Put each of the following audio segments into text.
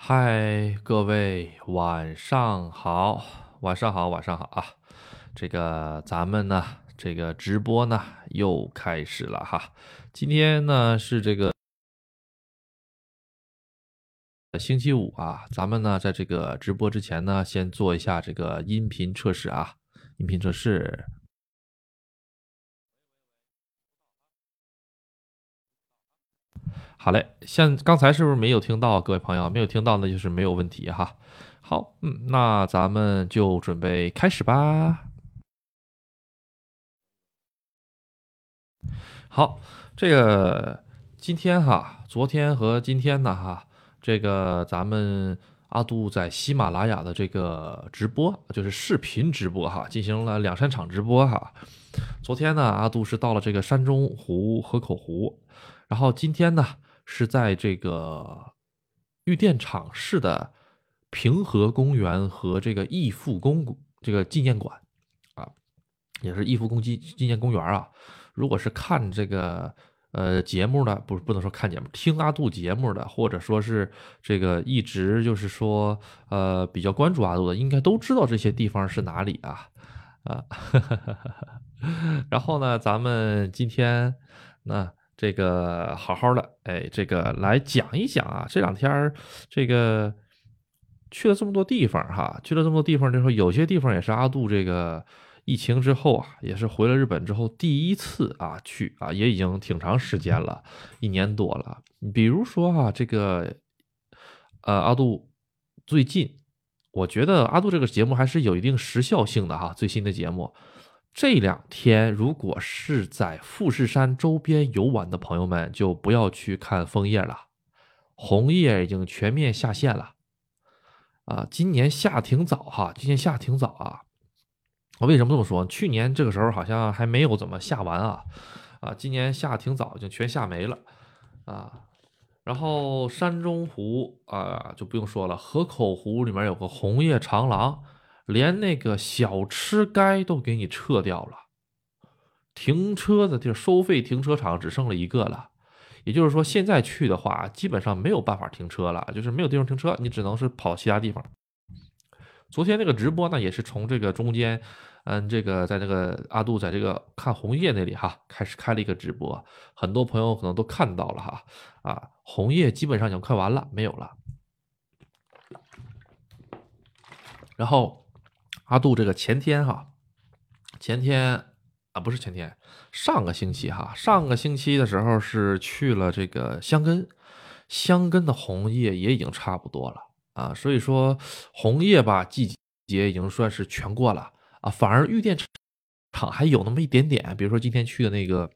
嗨，各位晚上好，晚上好，晚上好啊！这个咱们呢，这个直播呢又开始了哈。今天呢是这个星期五啊，咱们呢在这个直播之前呢，先做一下这个音频测试啊，音频测试。好嘞，像刚才是不是没有听到？各位朋友没有听到，那就是没有问题哈。好，嗯，那咱们就准备开始吧。好，这个今天哈，昨天和今天呢哈，这个咱们阿杜在喜马拉雅的这个直播，就是视频直播哈，进行了两三场直播哈。昨天呢，阿杜是到了这个山中湖河口湖，然后今天呢。是在这个玉电厂市的平和公园和这个义父公这个纪念馆啊，也是义父公纪纪念公园啊。如果是看这个呃节目的，不不能说看节目，听阿杜节目的，或者说是这个一直就是说呃比较关注阿杜的，应该都知道这些地方是哪里啊啊。然后呢，咱们今天那。这个好好的，哎，这个来讲一讲啊。这两天这个去了这么多地方哈，去了这么多地方之后，有些地方也是阿杜这个疫情之后啊，也是回了日本之后第一次啊去啊，也已经挺长时间了，一年多了。比如说哈，这个呃，阿杜最近，我觉得阿杜这个节目还是有一定时效性的哈，最新的节目。这两天，如果是在富士山周边游玩的朋友们，就不要去看枫叶了，红叶已经全面下线了。啊，今年下挺早哈，今年下挺早啊。我为什么这么说？去年这个时候好像还没有怎么下完啊，啊，今年下挺早，已经全下没了啊。然后山中湖啊，就不用说了，河口湖里面有个红叶长廊。连那个小吃街都给你撤掉了，停车的地儿收费停车场只剩了一个了，也就是说现在去的话，基本上没有办法停车了，就是没有地方停车，你只能是跑其他地方。昨天那个直播呢，也是从这个中间，嗯，这个在那个阿杜在这个看红叶那里哈，开始开了一个直播，很多朋友可能都看到了哈，啊，红叶基本上已经快完了，没有了，然后。阿杜这个前天哈，前天啊不是前天，上个星期哈，上个星期的时候是去了这个香根，香根的红叶也已经差不多了啊，所以说红叶吧季节已经算是全过了啊，反而玉电厂还有那么一点点，比如说今天去的那个。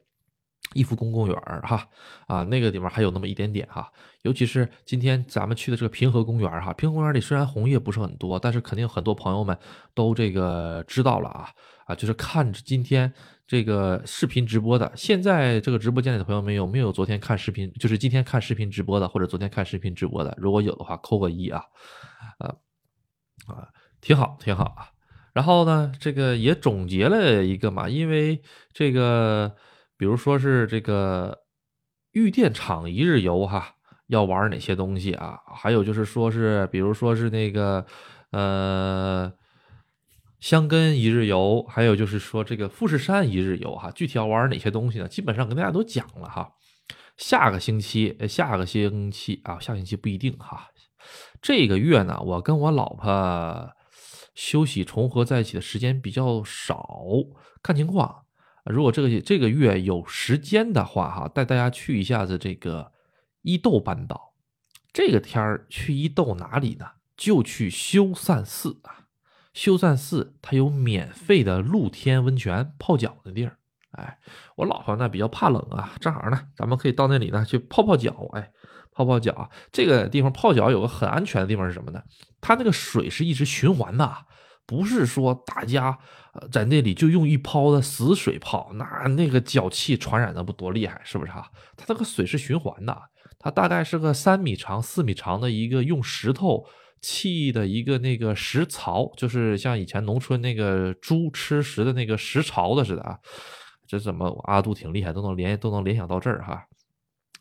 逸夫公公园哈啊，那个地方还有那么一点点哈，尤其是今天咱们去的这个平和公园哈，平和公园里虽然红叶不是很多，但是肯定很多朋友们都这个知道了啊啊，就是看今天这个视频直播的，现在这个直播间里的朋友们有没有昨天看视频，就是今天看视频直播的，或者昨天看视频直播的，如果有的话扣个一啊，啊啊，挺好挺好啊，然后呢，这个也总结了一个嘛，因为这个。比如说是这个玉电厂一日游哈，要玩哪些东西啊？还有就是说是，比如说是那个呃香根一日游，还有就是说这个富士山一日游哈，具体要玩哪些东西呢？基本上跟大家都讲了哈。下个星期，下个星期啊，下星期不一定哈。这个月呢，我跟我老婆休息重合在一起的时间比较少，看情况。如果这个这个月有时间的话，哈，带大家去一下子这个伊豆半岛。这个天儿去伊豆哪里呢？就去修善寺啊。修善寺它有免费的露天温泉泡脚的地儿。哎，我老婆呢比较怕冷啊，正好呢，咱们可以到那里呢去泡泡脚。哎，泡泡脚。这个地方泡脚有个很安全的地方是什么呢？它那个水是一直循环的。不是说大家在那里就用一泡的死水泡，那那个脚气传染的不多厉害，是不是哈？它那个水是循环的，它大概是个三米长、四米长的一个用石头砌的一个那个石槽，就是像以前农村那个猪吃食的那个石槽的似的啊。这怎么阿杜挺厉害，都能联都能联想到这儿哈。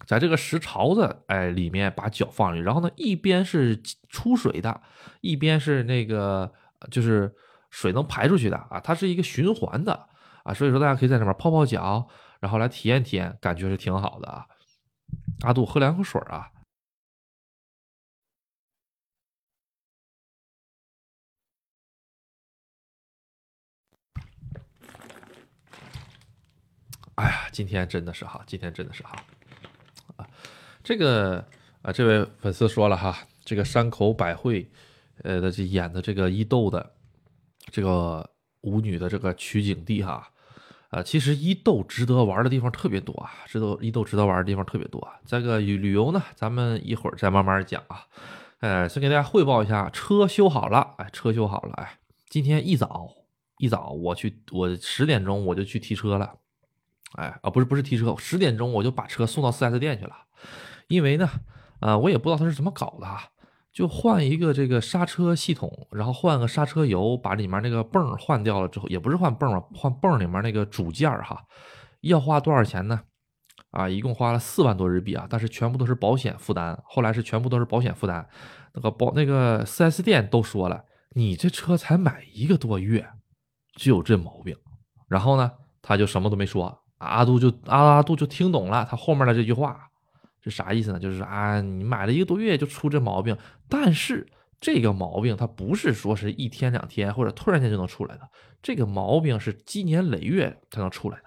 在这个石槽子哎里面把脚放里，然后呢一边是出水的，一边是那个就是水能排出去的啊，它是一个循环的啊，所以说大家可以在里面泡泡脚，然后来体验体验，感觉是挺好的啊。阿杜喝两口水啊。哎呀，今天真的是哈，今天真的是哈，啊，这个啊，这位粉丝说了哈，这个山口百惠，呃的这演的这个伊豆的这个舞女的这个取景地哈，啊，其实伊豆值得玩的地方特别多啊，知道伊豆值得玩的地方特别多啊。这个旅游呢，咱们一会儿再慢慢讲啊，呃，先给大家汇报一下，车修好了，哎，车修好了，哎，今天一早一早我去，我十点钟我就去提车了。哎啊，不是不是提车，十点钟我就把车送到 4S 店去了，因为呢，啊，我也不知道他是怎么搞的哈，就换一个这个刹车系统，然后换个刹车油，把里面那个泵换掉了之后，也不是换泵啊，换泵里面那个主件哈，要花多少钱呢？啊，一共花了四万多日币啊，但是全部都是保险负担，后来是全部都是保险负担，那个保那个 4S 店都说了，你这车才买一个多月，就有这毛病，然后呢，他就什么都没说。阿杜就阿阿杜就听懂了他后面的这句话是啥意思呢？就是啊，你买了一个多月就出这毛病，但是这个毛病它不是说是一天两天或者突然间就能出来的，这个毛病是积年累月才能出来的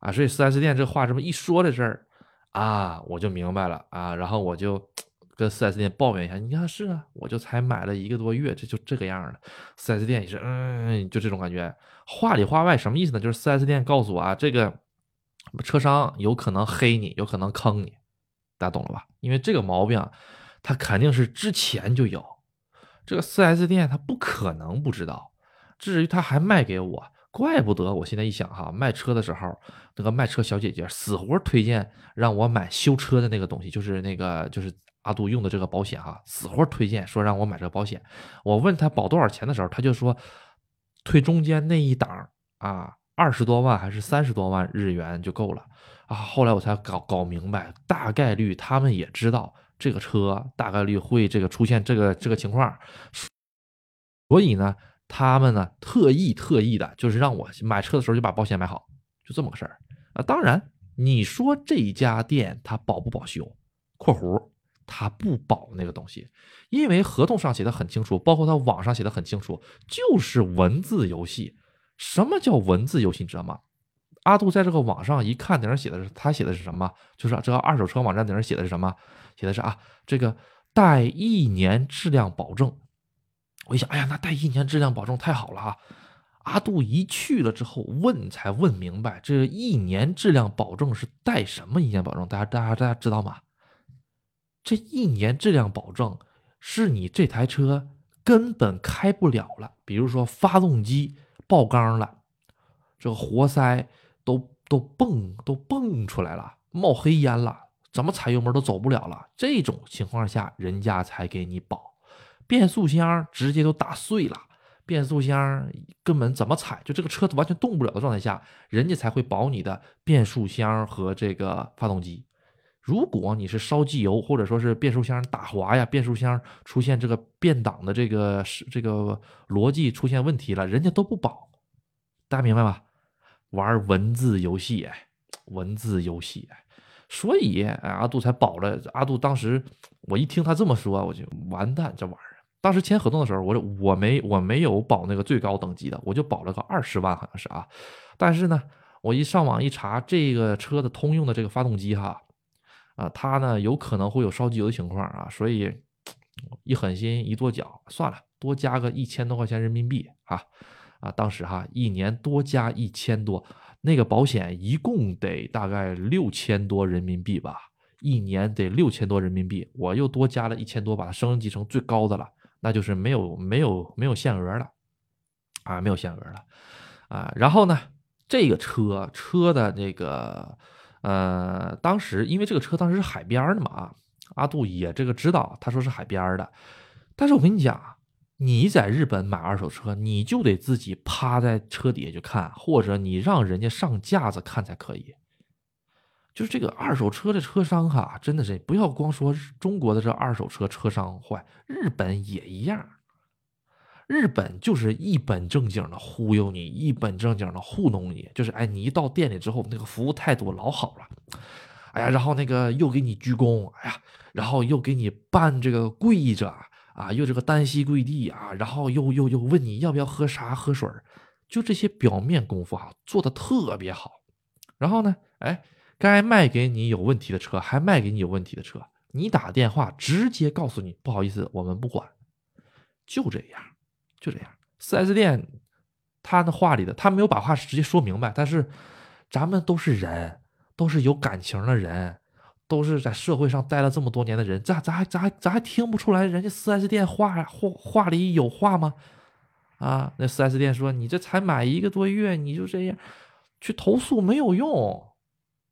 啊。所以四 S 店这话这么一说的事儿啊，我就明白了啊。然后我就 跟四 S 店抱怨一下，你看是啊，我就才买了一个多月，这就这个样的。四 S 店也是，嗯，就这种感觉，话里话外什么意思呢？就是四 S 店告诉我啊，这个。车商有可能黑你，有可能坑你，大家懂了吧？因为这个毛病，他肯定是之前就有。这个 4S 店他不可能不知道。至于他还卖给我，怪不得我现在一想哈，卖车的时候，那个卖车小姐姐死活推荐让我买修车的那个东西，就是那个就是阿杜用的这个保险哈，死活推荐说让我买这个保险。我问他保多少钱的时候，他就说推中间那一档啊。二十多万还是三十多万日元就够了啊！后来我才搞搞明白，大概率他们也知道这个车大概率会这个出现这个这个情况，所以呢，他们呢特意特意的就是让我买车的时候就把保险买好，就这么个事儿啊。当然，你说这家店他保不保修（括弧他不保那个东西），因为合同上写的很清楚，包括他网上写的很清楚，就是文字游戏。什么叫文字游戏？你知道吗？阿杜在这个网上一看，顶上写的是他写的是什么？就是这个二手车网站顶上写的是什么？写的是啊，这个带一年质量保证。我一想，哎呀，那带一年质量保证太好了啊！阿杜一去了之后问，才问明白，这一年质量保证是带什么一年保证？大家大家大家知道吗？这一年质量保证是你这台车根本开不了了，比如说发动机。爆缸了，这个活塞都都蹦都蹦出来了，冒黑烟了，怎么踩油门都走不了了。这种情况下，人家才给你保。变速箱直接都打碎了，变速箱根本怎么踩，就这个车子完全动不了的状态下，人家才会保你的变速箱和这个发动机。如果你是烧机油，或者说是变速箱打滑呀，变速箱出现这个变档的这个是这个逻辑出现问题了，人家都不保，大家明白吧？玩文字游戏，文字游戏，所以阿杜才保了。阿杜当时我一听他这么说，我就完蛋，这玩意儿。当时签合同的时候，我说我没我没有保那个最高等级的，我就保了个二十万，好像是啊。但是呢，我一上网一查，这个车的通用的这个发动机哈。啊，它呢有可能会有烧机油的情况啊，所以一狠心一跺脚，算了，多加个一千多块钱人民币啊啊！当时哈一年多加一千多，那个保险一共得大概六千多人民币吧，一年得六千多人民币，我又多加了一千多，把它升级成最高的了，那就是没有没有没有限额了啊，没有限额了啊。然后呢，这个车车的那个。呃，当时因为这个车当时是海边的嘛啊，阿杜也这个知道，他说是海边的，但是我跟你讲，你在日本买二手车，你就得自己趴在车底下去看，或者你让人家上架子看才可以。就是这个二手车的车商哈，真的是不要光说中国的这二手车车商坏，日本也一样。日本就是一本正经的忽悠你，一本正经的糊弄你，就是哎，你一到店里之后，那个服务态度老好了，哎呀，然后那个又给你鞠躬，哎呀，然后又给你办这个跪着啊，又这个单膝跪地啊，然后又又又问你要不要喝茶喝水就这些表面功夫啊，做的特别好。然后呢，哎，该卖给你有问题的车还卖给你有问题的车，你打电话直接告诉你不好意思，我们不管，就这样。就这样，4S 店，他的话里的他没有把话直接说明白，但是咱们都是人，都是有感情的人，都是在社会上待了这么多年的人，咋咋还咋还咱还听不出来人家四 S 店话话话里有话吗？啊，那四 S 店说你这才买一个多月你就这样，去投诉没有用，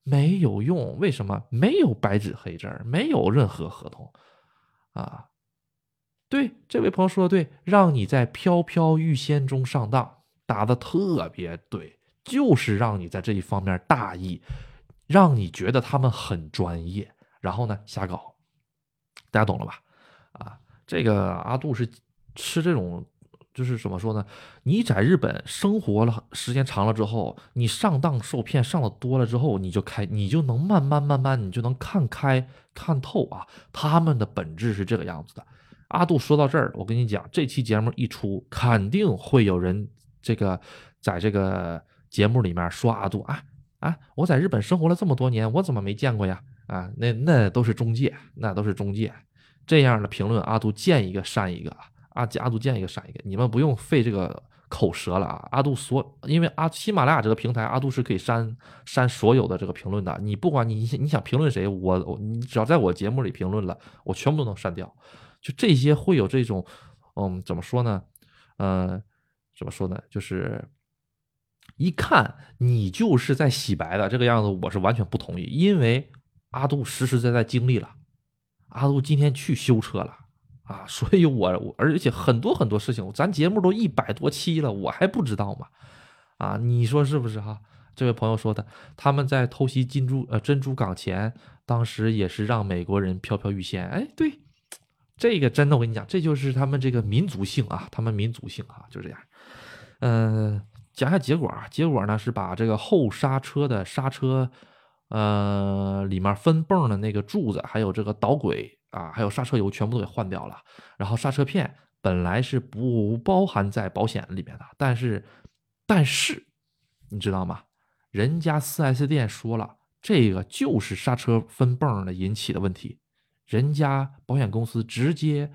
没有用，为什么？没有白纸黑字，没有任何合同，啊。对，这位朋友说的对，让你在飘飘欲仙中上当，答的特别对，就是让你在这一方面大意，让你觉得他们很专业，然后呢瞎搞，大家懂了吧？啊，这个阿杜是吃这种，就是怎么说呢？你在日本生活了时间长了之后，你上当受骗上的多了之后，你就开，你就能慢慢慢慢，你就能看开看透啊，他们的本质是这个样子的。阿杜说到这儿，我跟你讲，这期节目一出，肯定会有人这个在这个节目里面说阿杜啊啊！我在日本生活了这么多年，我怎么没见过呀？啊，那那都是中介，那都是中介。这样的评论，阿杜见一个删一个啊！阿阿杜见一个删一个，你们不用费这个口舌了啊！阿杜所，因为阿喜马拉雅这个平台，阿杜是可以删删所有的这个评论的。你不管你你想评论谁，我我你只要在我节目里评论了，我全部都能删掉。就这些会有这种，嗯，怎么说呢？呃，怎么说呢？就是一看你就是在洗白的这个样子，我是完全不同意。因为阿杜实实在在经历了，阿杜今天去修车了啊，所以我我而且很多很多事情，咱节目都一百多期了，我还不知道吗？啊，你说是不是哈？这位朋友说的，他们在偷袭金珠呃珍珠港前，当时也是让美国人飘飘欲仙。哎，对。这个真的，我跟你讲，这就是他们这个民族性啊，他们民族性啊，就这样。嗯，讲下结果啊，结果呢是把这个后刹车的刹车，呃，里面分泵的那个柱子，还有这个导轨啊，还有刹车油全部都给换掉了。然后刹车片本来是不包含在保险里面的，但是，但是你知道吗？人家 4S 店说了，这个就是刹车分泵的引起的问题。人家保险公司直接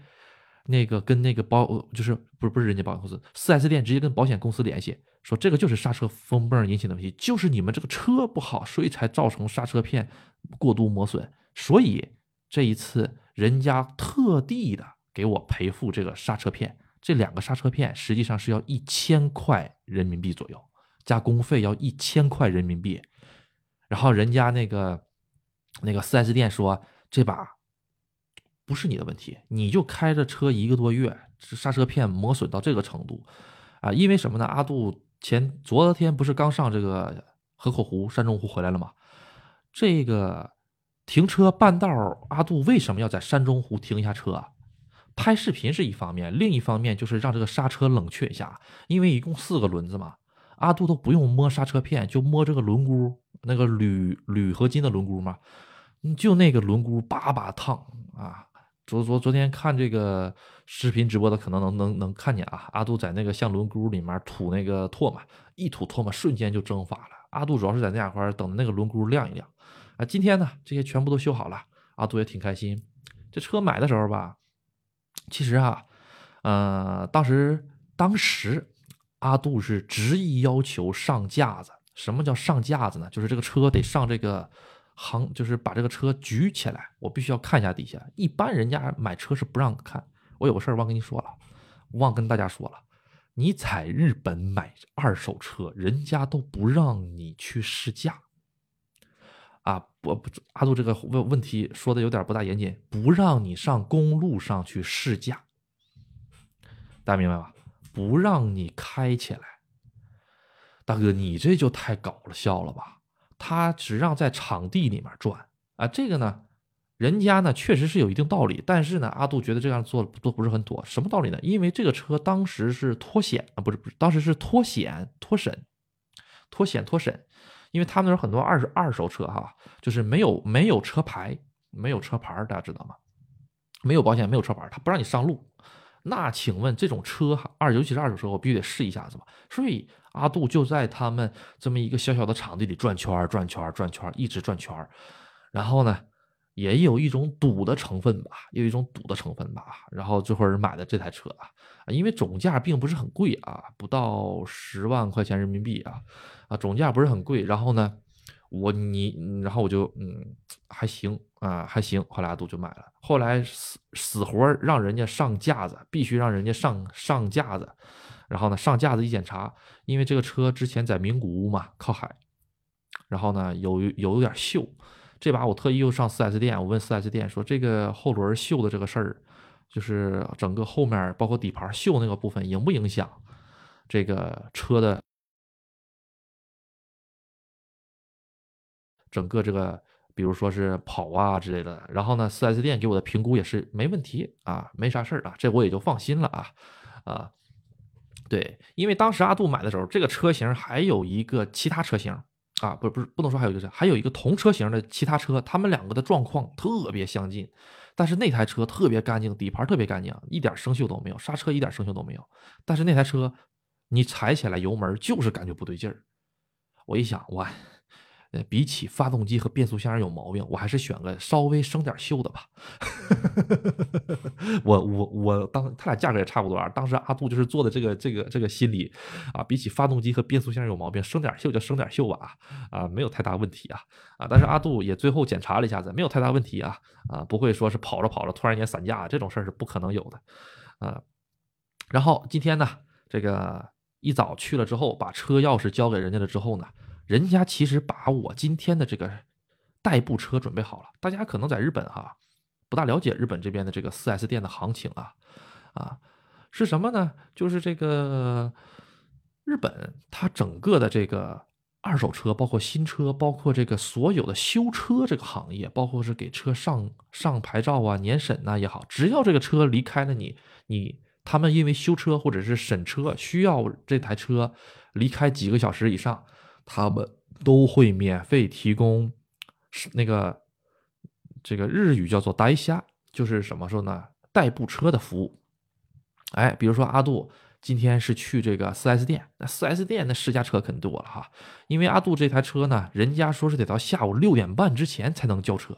那个跟那个保就是不是不是人家保险公司四 S 店直接跟保险公司联系，说这个就是刹车风泵引起的问题，就是你们这个车不好，所以才造成刹车片过度磨损。所以这一次人家特地的给我赔付这个刹车片，这两个刹车片实际上是要一千块人民币左右，加工费要一千块人民币。然后人家那个那个四 S 店说这把。不是你的问题，你就开着车一个多月，刹车片磨损到这个程度，啊，因为什么呢？阿杜前昨天不是刚上这个河口湖、山中湖回来了吗？这个停车半道，阿杜为什么要在山中湖停一下车啊？拍视频是一方面，另一方面就是让这个刹车冷却一下，因为一共四个轮子嘛，阿杜都不用摸刹车片，就摸这个轮毂，那个铝铝合金的轮毂嘛，就那个轮毂把把烫啊。昨昨昨天看这个视频直播的，可能能能能看见啊。阿杜在那个像轮毂里面吐那个唾沫，一吐唾沫，瞬间就蒸发了。阿杜主要是在那两块等那个轮毂晾一晾啊。今天呢，这些全部都修好了，阿杜也挺开心。这车买的时候吧，其实啊，呃，当时当时阿杜是执意要求上架子。什么叫上架子呢？就是这个车得上这个。行就是把这个车举起来，我必须要看一下底下。一般人家买车是不让看。我有个事儿忘跟你说了，忘跟大家说了。你在日本买二手车，人家都不让你去试驾。啊，不不，阿杜这个问问题说的有点不大严谨，不让你上公路上去试驾。大家明白吧？不让你开起来。大哥，你这就太搞笑了吧？他只让在场地里面转啊，这个呢，人家呢确实是有一定道理，但是呢，阿杜觉得这样做都不是很妥。什么道理呢？因为这个车当时是脱险啊，不是不是，当时是脱险脱审，脱险脱审，因为他们那很多二手二手车哈，就是没有没有车牌，没有车牌，大家知道吗？没有保险，没有车牌，他不让你上路。那请问这种车，二尤其是二手车，我必须得试一下子吧。所以阿杜就在他们这么一个小小的场地里转圈儿、转圈儿、转圈儿，一直转圈儿。然后呢，也有一种赌的成分吧，有一种赌的成分吧。然后这会儿买的这台车啊，因为总价并不是很贵啊，不到十万块钱人民币啊，啊，总价不是很贵。然后呢？我你，然后我就嗯还行啊还行，后来阿杜就买了。后来死死活让人家上架子，必须让人家上上架子。然后呢上架子一检查，因为这个车之前在名古屋嘛，靠海，然后呢有有点锈。这把我特意又上 4S 店，我问 4S 店说这个后轮锈的这个事儿，就是整个后面包括底盘锈那个部分影不影响这个车的？整个这个，比如说是跑啊之类的，然后呢，4S 店给我的评估也是没问题啊，没啥事儿啊，这我也就放心了啊啊，对，因为当时阿杜买的时候，这个车型还有一个其他车型啊，不是不是不能说还有一个，还有一个同车型的其他车，他们两个的状况特别相近，但是那台车特别干净，底盘特别干净，一点生锈都没有，刹车一点生锈都没有，但是那台车你踩起来油门就是感觉不对劲儿，我一想呃。比起发动机和变速箱有毛病，我还是选个稍微生点锈的吧。我我我当他俩价格也差不多啊。当时阿杜就是做的这个这个这个心理啊，比起发动机和变速箱有毛病，生点锈就生点锈吧啊，没有太大问题啊啊。但是阿杜也最后检查了一下子，没有太大问题啊啊，不会说是跑着跑着突然间散架这种事儿是不可能有的啊。然后今天呢，这个一早去了之后，把车钥匙交给人家了之后呢。人家其实把我今天的这个代步车准备好了。大家可能在日本哈不大了解日本这边的这个 4S 店的行情啊啊是什么呢？就是这个日本它整个的这个二手车，包括新车，包括这个所有的修车这个行业，包括是给车上上牌照啊、年审呐也好，只要这个车离开了你，你他们因为修车或者是审车需要这台车离开几个小时以上。他们都会免费提供，那个这个日语叫做代虾，就是什么说呢？代步车的服务。哎，比如说阿杜今天是去这个 4S 店，那 4S 店那试驾车肯定多了哈。因为阿杜这台车呢，人家说是得到下午六点半之前才能交车。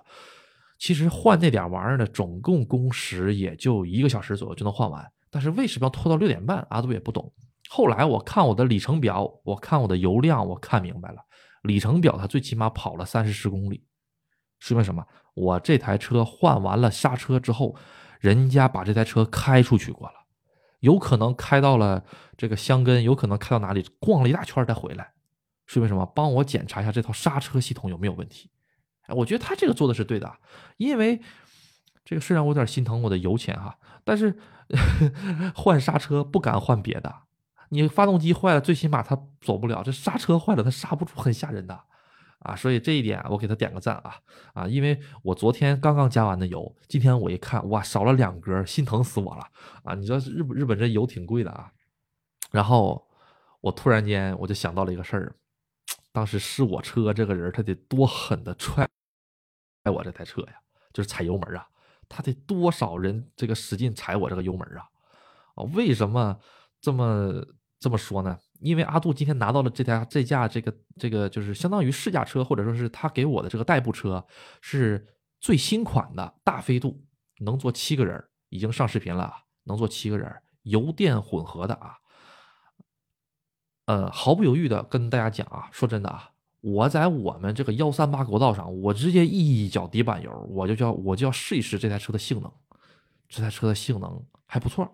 其实换那点玩意儿呢，总共工时也就一个小时左右就能换完。但是为什么要拖到六点半？阿杜也不懂。后来我看我的里程表，我看我的油量，我看明白了，里程表它最起码跑了三四十公里，说明什么？我这台车换完了刹车之后，人家把这台车开出去过了，有可能开到了这个香根，有可能开到哪里，逛了一大圈再回来，说明什么？帮我检查一下这套刹车系统有没有问题。哎，我觉得他这个做的是对的，因为这个虽然我有点心疼我的油钱哈，但是 换刹车不敢换别的。你发动机坏了，最起码它走不了；这刹车坏了，它刹不住，很吓人的啊！所以这一点我给他点个赞啊啊！因为我昨天刚刚加完的油，今天我一看，哇，少了两格，心疼死我了啊！你知道日本日本这油挺贵的啊。然后我突然间我就想到了一个事儿，当时试我车这个人他得多狠的踹踹我这台车呀，就是踩油门啊，他得多少人这个使劲踩我这个油门啊啊！为什么这么？这么说呢，因为阿杜今天拿到了这台这架这个这个就是相当于试驾车，或者说是他给我的这个代步车，是最新款的大飞度，能坐七个人，已经上视频了，能坐七个人，油电混合的啊。呃，毫不犹豫的跟大家讲啊，说真的啊，我在我们这个幺三八国道上，我直接一脚底板油，我就叫我就要试一试这台车的性能，这台车的性能还不错。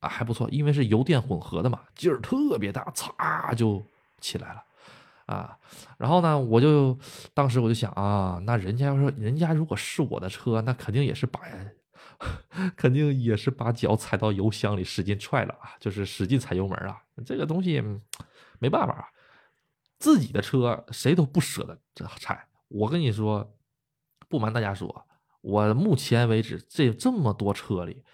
啊，还不错，因为是油电混合的嘛，劲儿特别大，嚓就起来了，啊，然后呢，我就当时我就想啊，那人家要说人家如果是我的车，那肯定也是把，肯定也是把脚踩到油箱里使劲踹了啊，就是使劲踩油门啊，这个东西没办法啊，自己的车谁都不舍得这踩。我跟你说，不瞒大家说，我目前为止这这么多车里，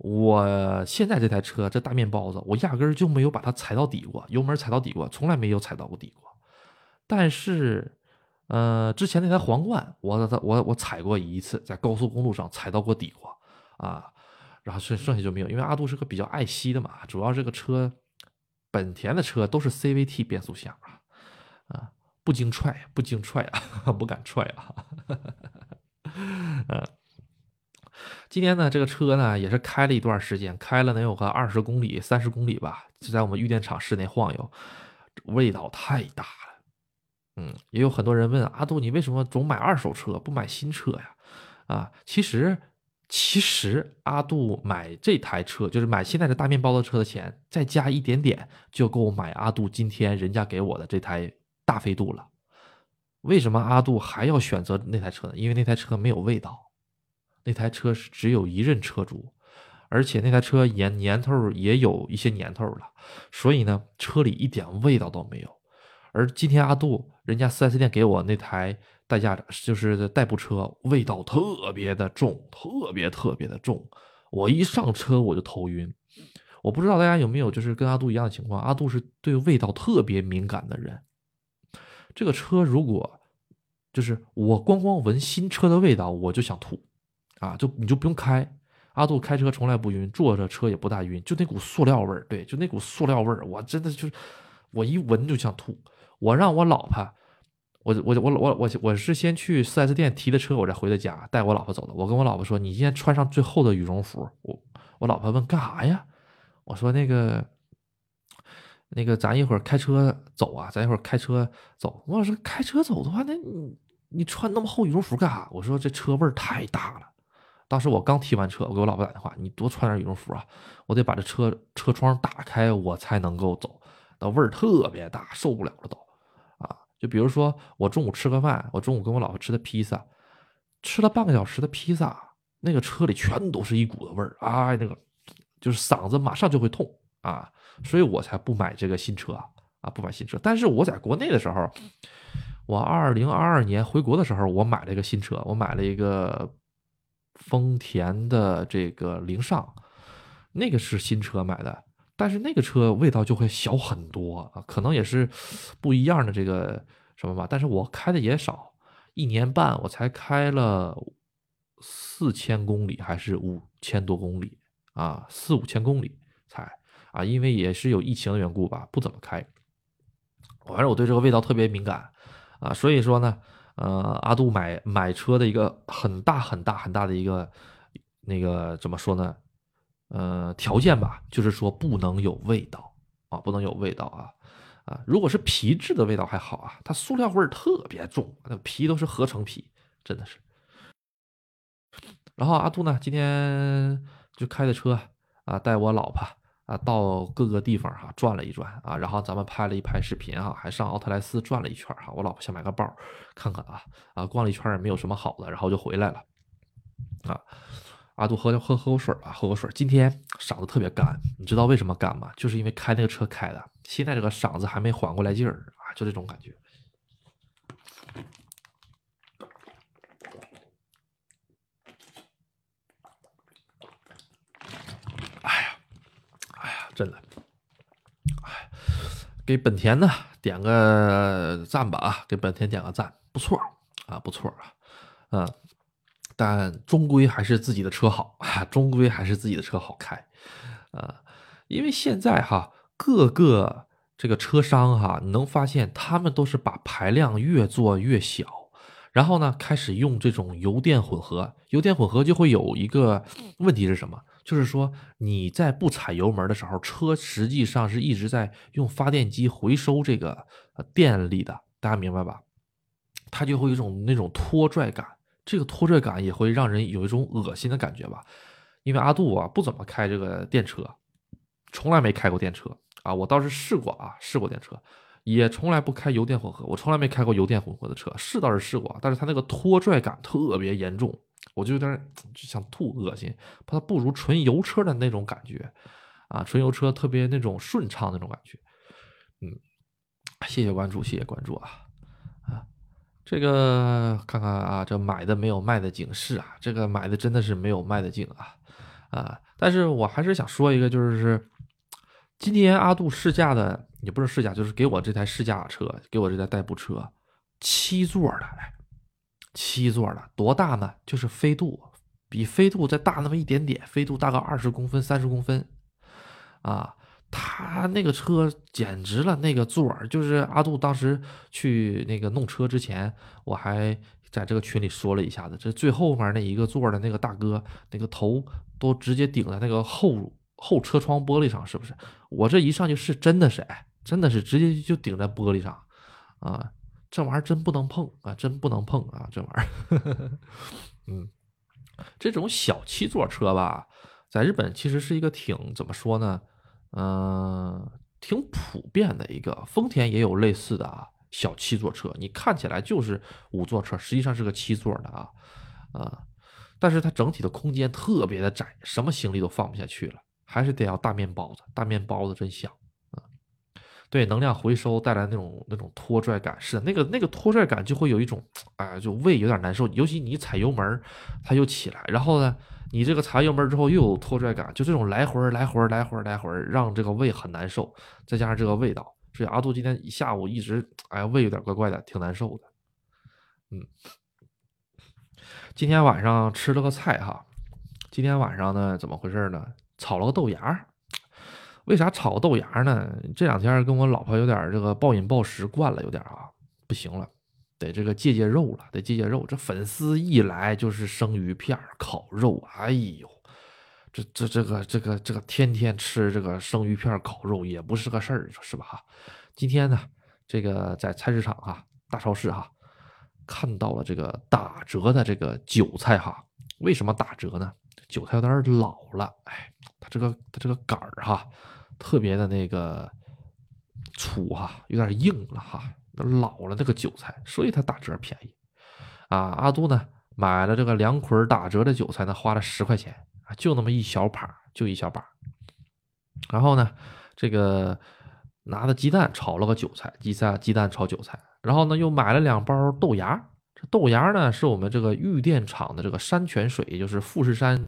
我现在这台车这大面包子，我压根儿就没有把它踩到底过，油门踩到底过，从来没有踩到过底过。但是，呃，之前那台皇冠，我我我踩过一次，在高速公路上踩到过底过啊。然后剩剩下就没有，因为阿杜是个比较爱惜的嘛，主要这个车，本田的车都是 CVT 变速箱啊，啊，不经踹不经踹啊，不敢踹啊。嗯，今天呢，这个车呢也是开了一段时间，开了能有个二十公里、三十公里吧，就在我们玉电厂室内晃悠，味道太大了。嗯，也有很多人问阿杜，你为什么总买二手车不买新车呀？啊，其实。其实阿杜买这台车，就是买现在的大面包的车的钱，再加一点点就够买阿杜今天人家给我的这台大飞度了。为什么阿杜还要选择那台车呢？因为那台车没有味道，那台车是只有一任车主，而且那台车年年头也有一些年头了，所以呢，车里一点味道都没有。而今天阿杜人家 4S 店给我那台。代驾就是代步车，味道特别的重，特别特别的重。我一上车我就头晕。我不知道大家有没有就是跟阿杜一样的情况。阿杜是对味道特别敏感的人。这个车如果就是我光光闻新车的味道我就想吐啊！就你就不用开。阿杜开车从来不晕，坐着车也不大晕，就那股塑料味儿，对，就那股塑料味儿，我真的就是我一闻就想吐。我让我老婆。我我我我我我是先去 4S 店提的车，我再回的家，带我老婆走的。我跟我老婆说：“你今天穿上最厚的羽绒服。”我我老婆问：“干啥呀？”我说：“那个那个，咱一会儿开车走啊，咱一会儿开车走。”我说：“开车走的话，那你你穿那么厚羽绒服干啥？”我说：“这车味儿太大了。”当时我刚提完车，我给我老婆打电话：“你多穿点羽绒服啊，我得把这车车窗打开，我才能够走。那味儿特别大，受不了了都。”啊就比如说，我中午吃个饭，我中午跟我老婆吃的披萨，吃了半个小时的披萨，那个车里全都是一股子味儿啊，那个就是嗓子马上就会痛啊，所以我才不买这个新车啊，不买新车。但是我在国内的时候，我二零二二年回国的时候，我买了一个新车，我买了一个丰田的这个凌尚，那个是新车买的。但是那个车味道就会小很多啊，可能也是不一样的这个什么吧。但是我开的也少，一年半我才开了四千公里还是五千多公里啊，四五千公里才啊，因为也是有疫情的缘故吧，不怎么开。反正我对这个味道特别敏感啊，所以说呢，呃，阿杜买买车的一个很大很大很大的一个那个怎么说呢？呃，条件吧，就是说不能有味道啊，不能有味道啊，啊，如果是皮质的味道还好啊，它塑料味儿特别重，那皮都是合成皮，真的是。然后阿杜呢，今天就开的车啊，带我老婆啊到各个地方哈转了一转啊，然后咱们拍了一拍视频哈，还上奥特莱斯转了一圈哈，我老婆想买个包看看啊，啊，逛了一圈也没有什么好的，然后就回来了啊。阿杜喝喝喝口水吧，喝口水。今天嗓子特别干，你知道为什么干吗？就是因为开那个车开的，现在这个嗓子还没缓过来劲儿啊，就这种感觉。哎呀，哎呀，真的，哎，给本田呢点个赞吧啊，给本田点个赞，不错啊，不错啊，嗯。但终归还是自己的车好啊，终归还是自己的车好开，啊，因为现在哈各个这个车商哈，你能发现他们都是把排量越做越小，然后呢开始用这种油电混合，油电混合就会有一个问题是什么？就是说你在不踩油门的时候，车实际上是一直在用发电机回收这个电力的，大家明白吧？它就会有一种那种拖拽感。这个拖拽感也会让人有一种恶心的感觉吧，因为阿杜啊不怎么开这个电车，从来没开过电车啊，我倒是试过啊，试过电车，也从来不开油电混合，我从来没开过油电混合的车，试倒是试过，但是它那个拖拽感特别严重，我就有点就想吐，恶心，它不如纯油车的那种感觉啊，纯油车特别那种顺畅那种感觉，嗯，谢谢关注，谢谢关注啊啊！这个看看啊，这买的没有卖的警示啊，这个买的真的是没有卖的警啊啊！但是我还是想说一个，就是今天阿杜试驾的，也不是试驾，就是给我这台试驾车，给我这台代步车，七座的，七座的，多大呢？就是飞度，比飞度再大那么一点点，飞度大概二十公分、三十公分啊。他那个车简直了，那个座儿就是阿杜当时去那个弄车之前，我还在这个群里说了一下子，这最后面那一个座的那个大哥，那个头都直接顶在那个后后车窗玻璃上，是不是？我这一上去是真的是，哎，真的是直接就顶在玻璃上啊！这玩意儿真不能碰啊，真不能碰啊，这玩意儿。嗯，这种小七座车吧，在日本其实是一个挺怎么说呢？嗯，挺普遍的一个，丰田也有类似的啊，小七座车，你看起来就是五座车，实际上是个七座的啊，啊，但是它整体的空间特别的窄，什么行李都放不下去了，还是得要大面包子，大面包子真香。对，能量回收带来那种那种拖拽感，是的，那个那个拖拽感就会有一种，哎，就胃有点难受，尤其你踩油门，它又起来，然后呢。你这个踩油门之后又有拖拽感，就这种来回来回来回来回让这个胃很难受，再加上这个味道，所以阿杜今天一下午一直哎胃有点怪怪的，挺难受的。嗯，今天晚上吃了个菜哈，今天晚上呢怎么回事呢？炒了个豆芽，为啥炒豆芽呢？这两天跟我老婆有点这个暴饮暴食惯了，有点啊不行了。得这个借借肉了，得借借肉。这粉丝一来就是生鱼片、烤肉，哎呦，这这这个这个这个天天吃这个生鱼片、烤肉也不是个事儿，是吧？哈，今天呢，这个在菜市场哈、大超市哈，看到了这个打折的这个韭菜哈。为什么打折呢？韭菜有点老了，哎，它这个它这个杆儿哈，特别的那个粗哈，有点硬了哈。老了那个韭菜，所以它打折便宜啊！阿杜呢买了这个两捆打折的韭菜呢，花了十块钱啊，就那么一小把，就一小把。然后呢，这个拿的鸡蛋炒了个韭菜，鸡蛋鸡蛋炒韭菜。然后呢，又买了两包豆芽，这豆芽呢是我们这个玉电厂的这个山泉水，也就是富士山。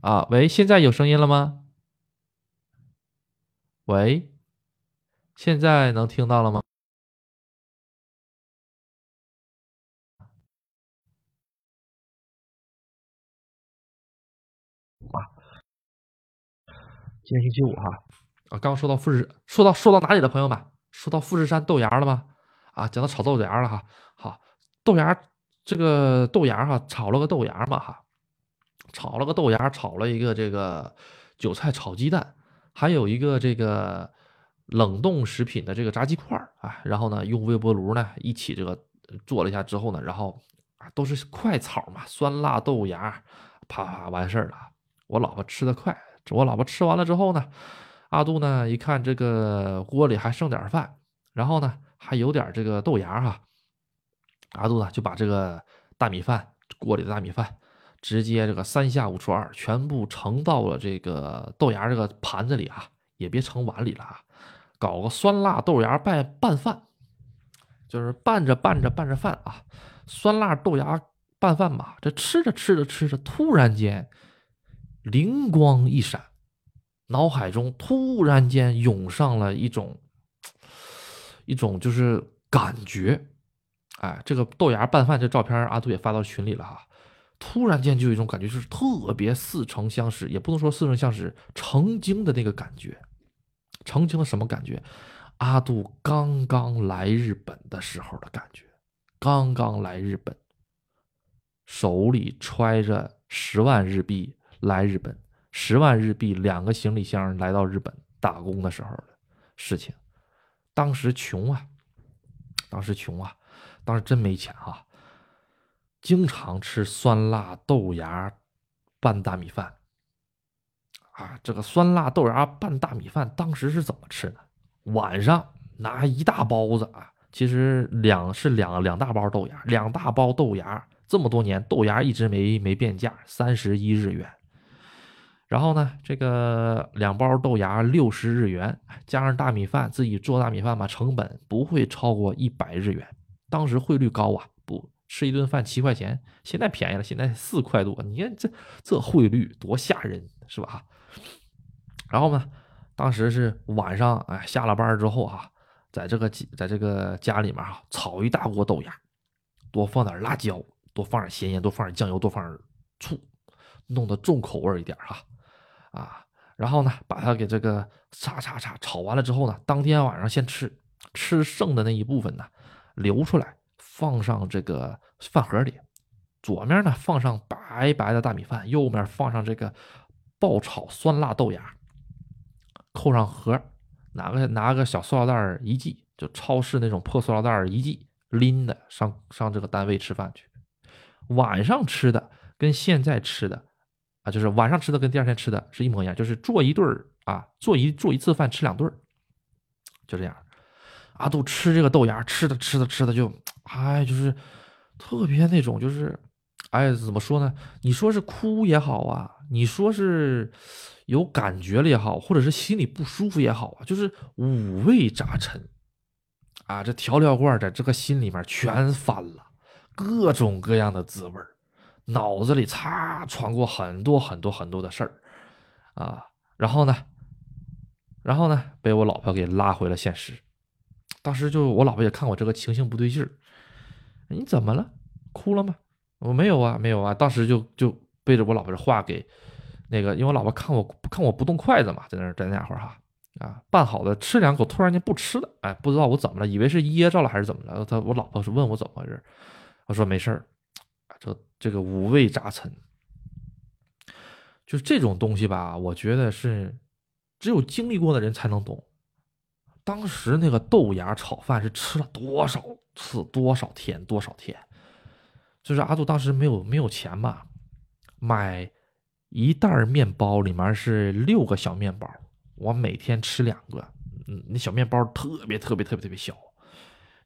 啊，喂，现在有声音了吗？喂，现在能听到了吗？啊，今天星期五哈，啊，刚刚说到富士，说到说到哪里了，朋友们？说到富士山豆芽了吗？啊，讲到炒豆芽了哈。好，豆芽这个豆芽哈，炒了个豆芽嘛哈。炒了个豆芽，炒了一个这个韭菜炒鸡蛋，还有一个这个冷冻食品的这个炸鸡块儿啊，然后呢用微波炉呢一起这个做了一下之后呢，然后啊都是快炒嘛，酸辣豆芽，啪啪完事儿了。我老婆吃的快，我老婆吃完了之后呢，阿杜呢一看这个锅里还剩点饭，然后呢还有点这个豆芽哈，阿杜呢就把这个大米饭锅里的大米饭。直接这个三下五除二，全部盛到了这个豆芽这个盘子里啊，也别盛碗里了啊，搞个酸辣豆芽拌拌饭，就是拌着拌着拌着饭啊，酸辣豆芽拌饭嘛。这吃着吃着吃着，突然间灵光一闪，脑海中突然间涌上了一种一种就是感觉，哎，这个豆芽拌饭这照片阿杜也发到群里了哈。突然间就有一种感觉，就是特别似曾相识，也不能说似曾相识，曾经的那个感觉，澄清了什么感觉？阿杜刚刚来日本的时候的感觉，刚刚来日本，手里揣着十万日币来日本，十万日币两个行李箱来到日本打工的时候的事情。当时穷啊，当时穷啊，当时真没钱哈，经常吃酸辣豆芽拌大米饭。啊，这个酸辣豆芽拌大米饭当时是怎么吃的？晚上拿一大包子啊，其实两是两两大包豆芽，两大包豆芽，这么多年豆芽一直没没变价，三十一日元。然后呢，这个两包豆芽六十日元，加上大米饭，自己做大米饭嘛，成本不会超过一百日元。当时汇率高啊，吃一顿饭七块钱，现在便宜了，现在四块多。你看这这汇率多吓人，是吧？然后呢？当时是晚上，哎，下了班之后啊，在这个在这个家里面啊，炒一大锅豆芽，多放点辣椒，多放点咸盐，多放点酱油，多放点醋，弄得重口味一点哈，啊，然后呢，把它给这个叉叉叉炒完了之后呢，当天晚上先吃，吃剩的那一部分呢，留出来放上这个饭盒里，左面呢放上白白的大米饭，右面放上这个爆炒酸辣豆芽。扣上盒，拿个拿个小塑料袋一系，就超市那种破塑料袋一系，拎的上上这个单位吃饭去。晚上吃的跟现在吃的啊，就是晚上吃的跟第二天吃的是一模一样，就是做一顿儿啊，做一做一次饭吃两顿儿，就这样。阿杜吃这个豆芽，吃的吃的吃的就，哎，就是特别那种，就是哎，怎么说呢？你说是哭也好啊，你说是。有感觉了也好，或者是心里不舒服也好啊，就是五味杂陈啊，这调料罐在这个心里面全翻了，各种各样的滋味脑子里擦传过很多很多很多的事儿啊，然后呢，然后呢，被我老婆给拉回了现实。当时就我老婆也看我这个情形不对劲儿，你怎么了？哭了吗？我没有啊，没有啊。当时就就背着我老婆的话给。那个，因为我老婆看我看我不动筷子嘛，在那儿在那会儿哈啊，拌好的吃两口，突然间不吃了，哎，不知道我怎么了，以为是噎着了还是怎么了。他我老婆是问我怎么回事，我说没事儿，这这个五味杂陈，就这种东西吧，我觉得是只有经历过的人才能懂。当时那个豆芽炒饭是吃了多少次、多少天、多少天，就是阿杜当时没有没有钱嘛，买。一袋面包里面是六个小面包，我每天吃两个。嗯，那小面包特别特别特别特别小，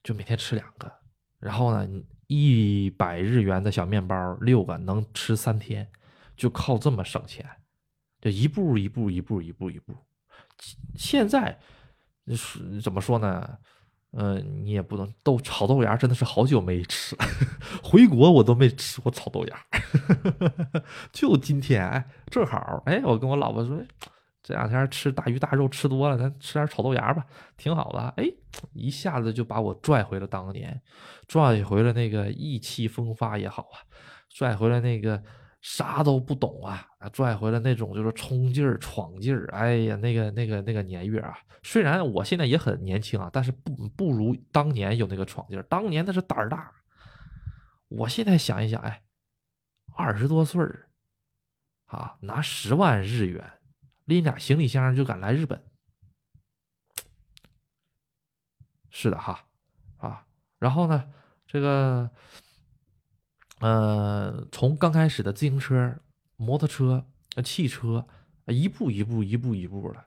就每天吃两个。然后呢，一百日元的小面包六个能吃三天，就靠这么省钱，就一步一步一步一步一步。现在是怎么说呢？嗯，你也不能豆炒豆芽，真的是好久没吃。回国我都没吃过炒豆芽，就今天哎，正好哎，我跟我老婆说，这两天吃大鱼大肉吃多了，咱吃点炒豆芽吧，挺好的。哎，一下子就把我拽回了当年，拽回了那个意气风发也好啊，拽回了那个。啥都不懂啊，拽回来那种就是冲劲儿、闯劲儿。哎呀，那个、那个、那个年月啊，虽然我现在也很年轻啊，但是不不如当年有那个闯劲儿。当年那是胆儿大。我现在想一想，哎，二十多岁儿啊，拿十万日元拎俩行李箱就敢来日本，是的哈啊。然后呢，这个。呃，从刚开始的自行车、摩托车、汽车，一步一步、一步一步的，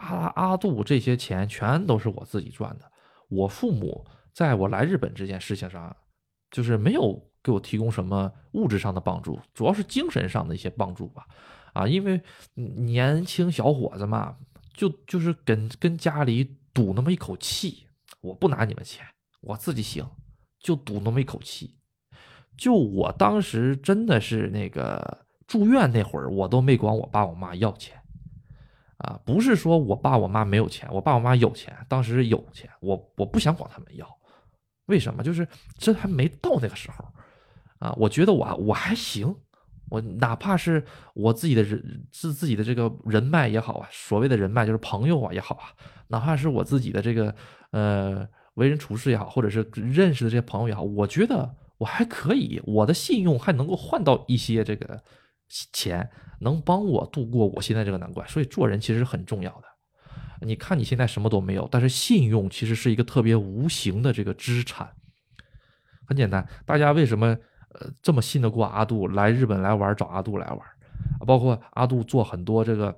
阿阿杜这些钱全都是我自己赚的。我父母在我来日本这件事情上，就是没有给我提供什么物质上的帮助，主要是精神上的一些帮助吧。啊，因为年轻小伙子嘛，就就是跟跟家里赌那么一口气，我不拿你们钱，我自己行，就赌那么一口气。就我当时真的是那个住院那会儿，我都没管我爸我妈要钱，啊，不是说我爸我妈没有钱，我爸我妈有钱，当时有钱，我我不想管他们要，为什么？就是这还没到那个时候，啊，我觉得我我还行，我哪怕是我自己的人自自己的这个人脉也好啊，所谓的人脉就是朋友啊也好啊，哪怕是我自己的这个呃为人处事也好，或者是认识的这些朋友也好，我觉得我还可以，我的信用还能够换到一些这个钱，能帮我度过我现在这个难关。所以做人其实很重要的。你看你现在什么都没有，但是信用其实是一个特别无形的这个资产。很简单，大家为什么呃这么信得过阿杜来日本来玩，找阿杜来玩，包括阿杜做很多这个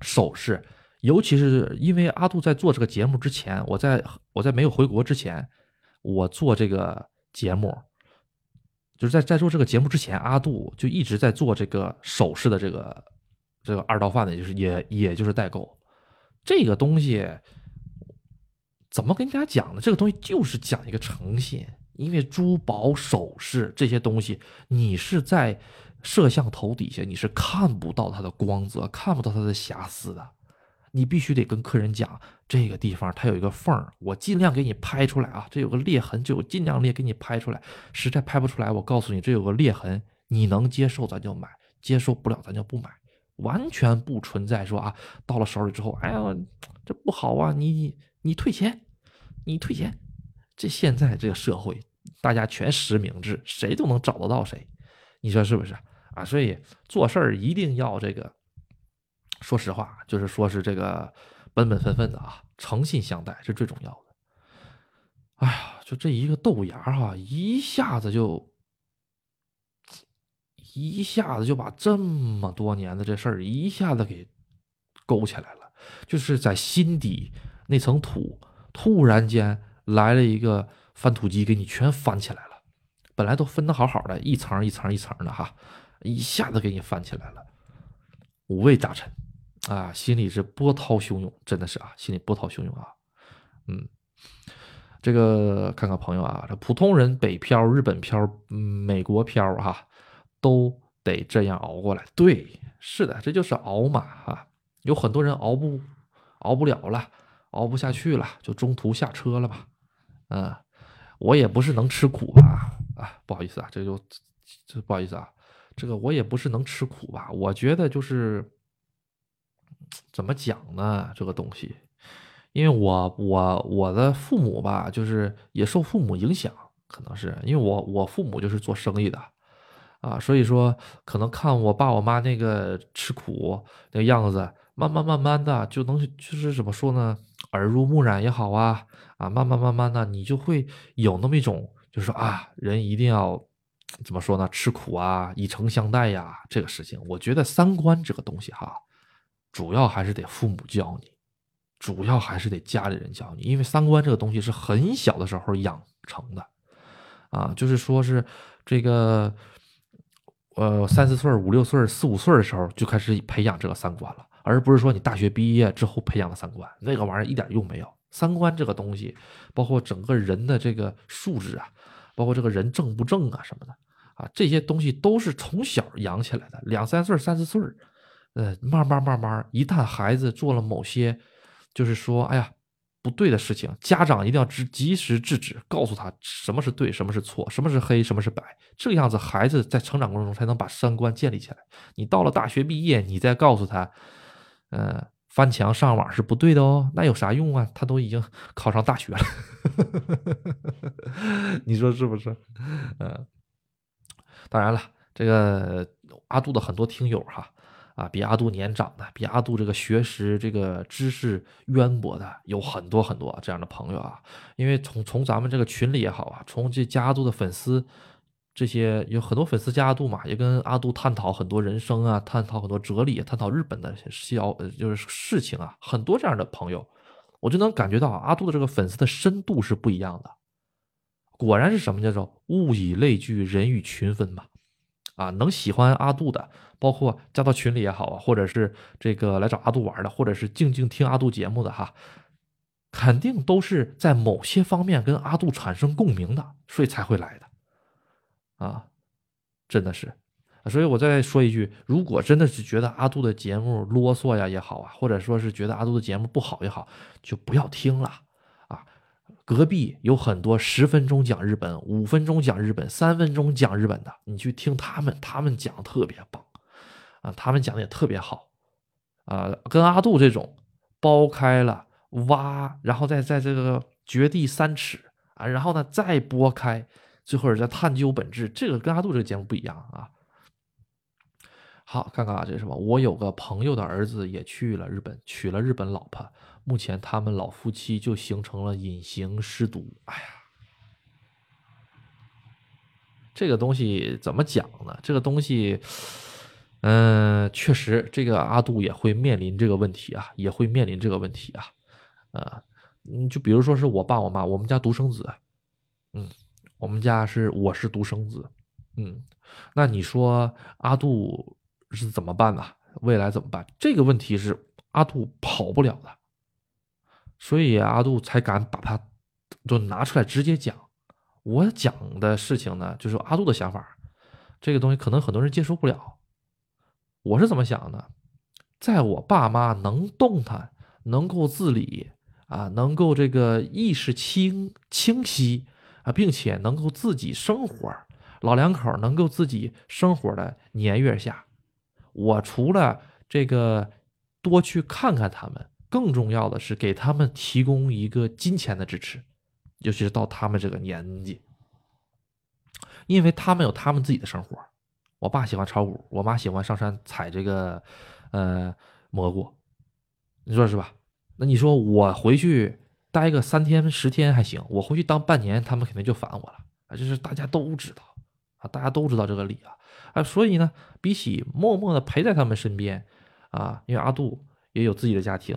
首饰，尤其是因为阿杜在做这个节目之前，我在我在没有回国之前，我做这个节目，就是在在做这个节目之前，阿杜就一直在做这个首饰的这个这个二道贩子，就是也也就是代购。这个东西怎么跟大家讲呢？这个东西就是讲一个诚信，因为珠宝首饰这些东西，你是在摄像头底下，你是看不到它的光泽，看不到它的瑕疵的。你必须得跟客人讲，这个地方它有一个缝儿，我尽量给你拍出来啊。这有个裂痕，就尽量裂给你拍出来。实在拍不出来，我告诉你，这有个裂痕，你能接受咱就买，接受不了咱就不买。完全不存在说啊，到了手里之后，哎呀，这不好啊！你你退钱，你退钱。这现在这个社会，大家全实名制，谁都能找得到谁，你说是不是啊？所以做事儿一定要这个，说实话，就是说是这个本本分分的啊，诚信相待是最重要的。哎呀，就这一个豆芽哈，一下子就。一下子就把这么多年的这事儿一下子给勾起来了，就是在心底那层土突然间来了一个翻土机，给你全翻起来了。本来都分的好好的，一层一层一层的哈，一下子给你翻起来了，五味杂陈啊，心里是波涛汹涌，真的是啊，心里波涛汹涌啊。嗯，这个看看朋友啊，这普通人北漂、日本漂、美国漂哈。都得这样熬过来，对，是的，这就是熬嘛，哈，有很多人熬不熬不了了，熬不下去了，就中途下车了吧，嗯，我也不是能吃苦吧，啊，不好意思啊，这就这不好意思啊，这个我也不是能吃苦吧，我觉得就是怎么讲呢，这个东西，因为我我我的父母吧，就是也受父母影响，可能是因为我我父母就是做生意的。啊，所以说可能看我爸我妈那个吃苦那个样子，慢慢慢慢的就能就是怎么说呢，耳濡目染也好啊，啊，慢慢慢慢的你就会有那么一种，就是说啊，人一定要怎么说呢，吃苦啊，以诚相待呀，这个事情，我觉得三观这个东西哈，主要还是得父母教你，主要还是得家里人教你，因为三观这个东西是很小的时候养成的，啊，就是说是这个。呃，三四岁、五六岁、四五岁的时候就开始培养这个三观了，而不是说你大学毕业之后培养的三观，那个玩意儿一点用没有。三观这个东西，包括整个人的这个素质啊，包括这个人正不正啊什么的啊，这些东西都是从小养起来的。两三岁、三四岁，呃，慢慢慢慢，一旦孩子做了某些，就是说，哎呀。不对的事情，家长一定要及及时制止，告诉他什么是对，什么是错，什么是黑，什么是白，这样子孩子在成长过程中才能把三观建立起来。你到了大学毕业，你再告诉他，呃，翻墙上网是不对的哦，那有啥用啊？他都已经 考上大学了，你说是不是？嗯，当然了，这个阿杜的很多听友哈。啊，比阿杜年长的，比阿杜这个学识、这个知识渊博的有很多很多这样的朋友啊。因为从从咱们这个群里也好啊，从这加阿杜的粉丝，这些有很多粉丝加阿杜嘛，也跟阿杜探讨很多人生啊，探讨很多哲理，探讨日本的小就是事情啊，很多这样的朋友，我就能感觉到阿杜的这个粉丝的深度是不一样的。果然是什么叫做物以类聚，人以群分嘛。啊，能喜欢阿杜的，包括加到群里也好啊，或者是这个来找阿杜玩的，或者是静静听阿杜节目的哈，肯定都是在某些方面跟阿杜产生共鸣的，所以才会来的。啊，真的是，所以我再说一句，如果真的是觉得阿杜的节目啰嗦呀也好啊，或者说是觉得阿杜的节目不好也好，就不要听了，隔壁有很多十分钟讲日本、五分钟讲日本、三分钟讲日本的，你去听他们，他们讲特别棒，啊，他们讲的也特别好，啊，跟阿杜这种剥开了挖，然后再在这个掘地三尺啊，然后呢再剥开，最后再探究本质，这个跟阿杜这个节目不一样啊。好，看看啊，这是什么？我有个朋友的儿子也去了日本，娶了日本老婆。目前他们老夫妻就形成了隐形失独。哎呀，这个东西怎么讲呢？这个东西，嗯，确实，这个阿杜也会面临这个问题啊，也会面临这个问题啊。啊，嗯，就比如说是我爸我妈，我们家独生子，嗯，我们家是我是独生子，嗯，那你说阿杜是怎么办呢？未来怎么办？这个问题是阿杜跑不了的。所以阿杜才敢把它就拿出来直接讲。我讲的事情呢，就是阿杜的想法，这个东西可能很多人接受不了。我是怎么想的？在我爸妈能动弹、能够自理啊，能够这个意识清清晰啊，并且能够自己生活，老两口能够自己生活的年月下，我除了这个多去看看他们。更重要的是给他们提供一个金钱的支持，尤其是到他们这个年纪，因为他们有他们自己的生活。我爸喜欢炒股，我妈喜欢上山采这个呃蘑菇，你说是吧？那你说我回去待个三天十天还行，我回去当半年，他们肯定就烦我了啊！就是大家都知道啊，大家都知道这个理啊啊，所以呢，比起默默的陪在他们身边啊，因为阿杜也有自己的家庭。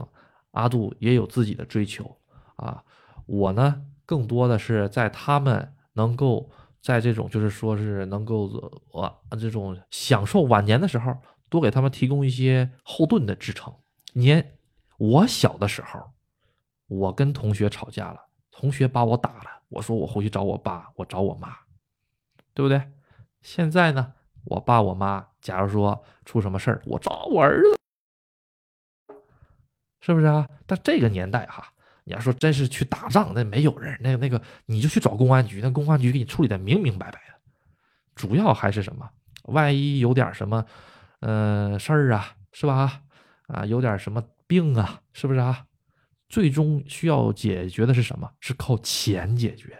阿杜也有自己的追求啊，我呢更多的是在他们能够在这种就是说是能够我这种享受晚年的时候，多给他们提供一些后盾的支撑。年我小的时候，我跟同学吵架了，同学把我打了，我说我回去找我爸，我找我妈，对不对？现在呢，我爸我妈假如说出什么事儿，我找我儿子。是不是啊？但这个年代哈，你要说真是去打仗，那没有人，那那个你就去找公安局，那公安局给你处理的明明白白的。主要还是什么？万一有点什么，呃事儿啊，是吧？啊，有点什么病啊，是不是啊？最终需要解决的是什么？是靠钱解决。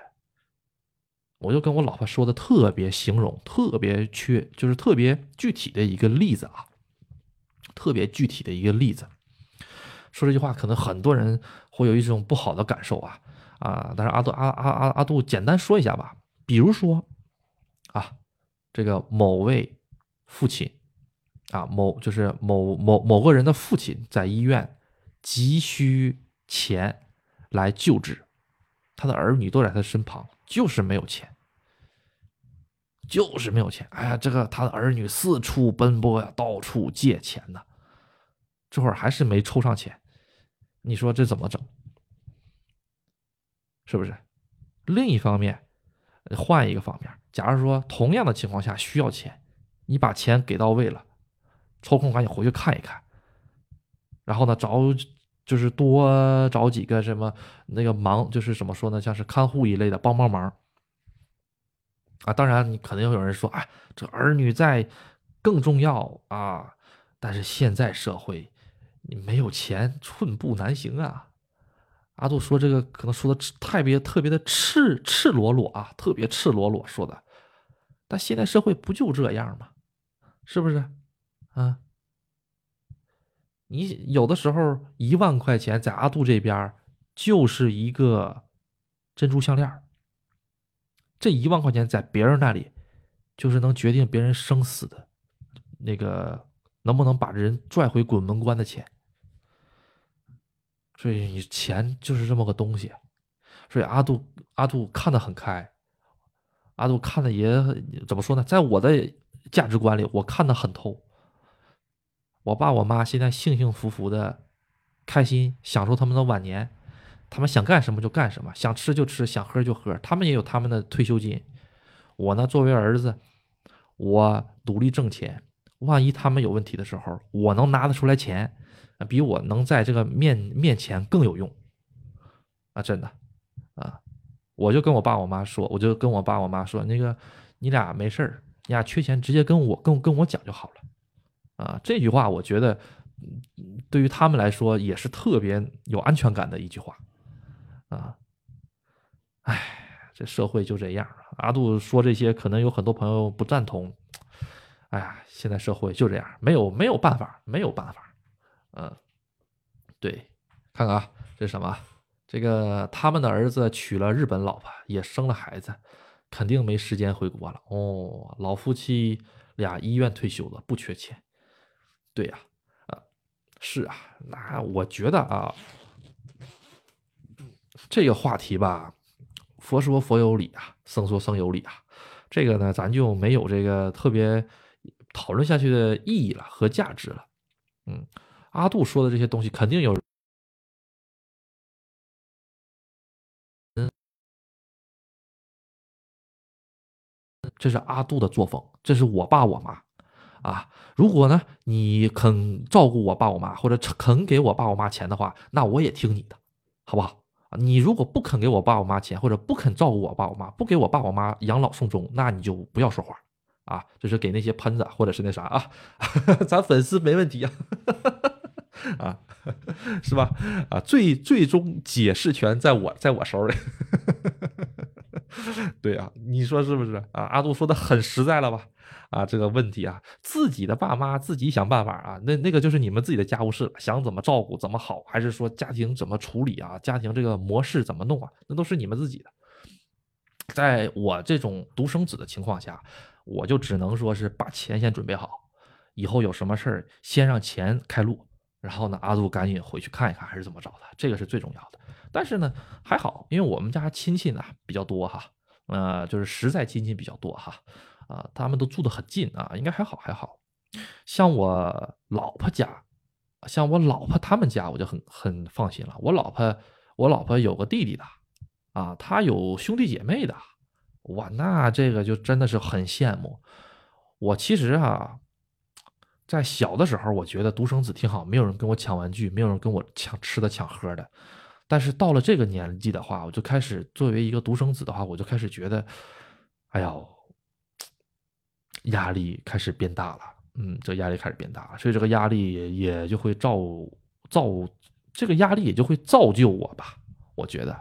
我就跟我老婆说的特别形容，特别缺，就是特别具体的一个例子啊，特别具体的一个例子。说这句话，可能很多人会有一种不好的感受啊啊！但是阿杜阿阿阿阿杜简单说一下吧，比如说啊，这个某位父亲啊，某就是某某某个人的父亲在医院急需钱来救治，他的儿女都在他身旁，就是没有钱，就是没有钱。哎呀，这个他的儿女四处奔波呀，到处借钱呢。这会儿还是没抽上钱，你说这怎么整？是不是？另一方面，换一个方面，假如说同样的情况下需要钱，你把钱给到位了，抽空赶紧回去看一看，然后呢，找就是多找几个什么那个忙，就是怎么说呢，像是看护一类的帮帮忙啊。当然，你可能有人说，哎，这儿女在更重要啊，但是现在社会。你没有钱，寸步难行啊！阿杜说这个可能说的特别特别的赤赤裸裸啊，特别赤裸裸说的。但现在社会不就这样吗？是不是？啊，你有的时候一万块钱在阿杜这边就是一个珍珠项链这一万块钱在别人那里就是能决定别人生死的那个。能不能把人拽回鬼门关的钱？所以你钱就是这么个东西。所以阿杜阿杜看得很开，阿杜看的也怎么说呢？在我的价值观里，我看得很透。我爸我妈现在幸幸福福的，开心享受他们的晚年，他们想干什么就干什么，想吃就吃，想喝就喝，他们也有他们的退休金。我呢，作为儿子，我独立挣钱。万一他们有问题的时候，我能拿得出来钱，比我能在这个面面前更有用啊！真的，啊，我就跟我爸我妈说，我就跟我爸我妈说，那个你俩没事儿，你俩缺钱直接跟我跟跟我讲就好了，啊，这句话我觉得对于他们来说也是特别有安全感的一句话，啊，哎，这社会就这样。阿杜说这些，可能有很多朋友不赞同。哎呀，现在社会就这样，没有没有办法，没有办法。嗯，对，看看啊，这是什么？这个他们的儿子娶了日本老婆，也生了孩子，肯定没时间回国了。哦，老夫妻俩医院退休了，不缺钱。对呀，啊，是啊，那我觉得啊，这个话题吧。佛说佛有理啊，僧说僧有理啊，这个呢，咱就没有这个特别讨论下去的意义了和价值了。嗯，阿杜说的这些东西肯定有，嗯，这是阿杜的作风，这是我爸我妈啊。如果呢，你肯照顾我爸我妈，或者肯给我爸我妈钱的话，那我也听你的，好不好？你如果不肯给我爸我妈钱，或者不肯照顾我爸我妈，不给我爸我妈养老送终，那你就不要说话啊！就是给那些喷子或者是那啥啊，咱粉丝没问题啊，啊，是吧？啊，最最终解释权在我在我手里。对啊，你说是不是啊？阿杜说的很实在了吧？啊，这个问题啊，自己的爸妈自己想办法啊，那那个就是你们自己的家务事，想怎么照顾怎么好，还是说家庭怎么处理啊？家庭这个模式怎么弄啊？那都是你们自己的。在我这种独生子的情况下，我就只能说是把钱先准备好，以后有什么事儿先让钱开路，然后呢，阿杜赶紧回去看一看，还是怎么着的，这个是最重要的。但是呢，还好，因为我们家亲戚呢比较多哈，呃，就是实在亲戚比较多哈。啊，他们都住得很近啊，应该还好还好。像我老婆家，像我老婆他们家，我就很很放心了。我老婆，我老婆有个弟弟的，啊，他有兄弟姐妹的，哇，那这个就真的是很羡慕。我其实啊，在小的时候，我觉得独生子挺好，没有人跟我抢玩具，没有人跟我抢吃的抢喝的。但是到了这个年纪的话，我就开始作为一个独生子的话，我就开始觉得，哎呦。压力开始变大了，嗯，这压力开始变大了，所以这个压力也也就会造造，这个压力也就会造就我吧。我觉得，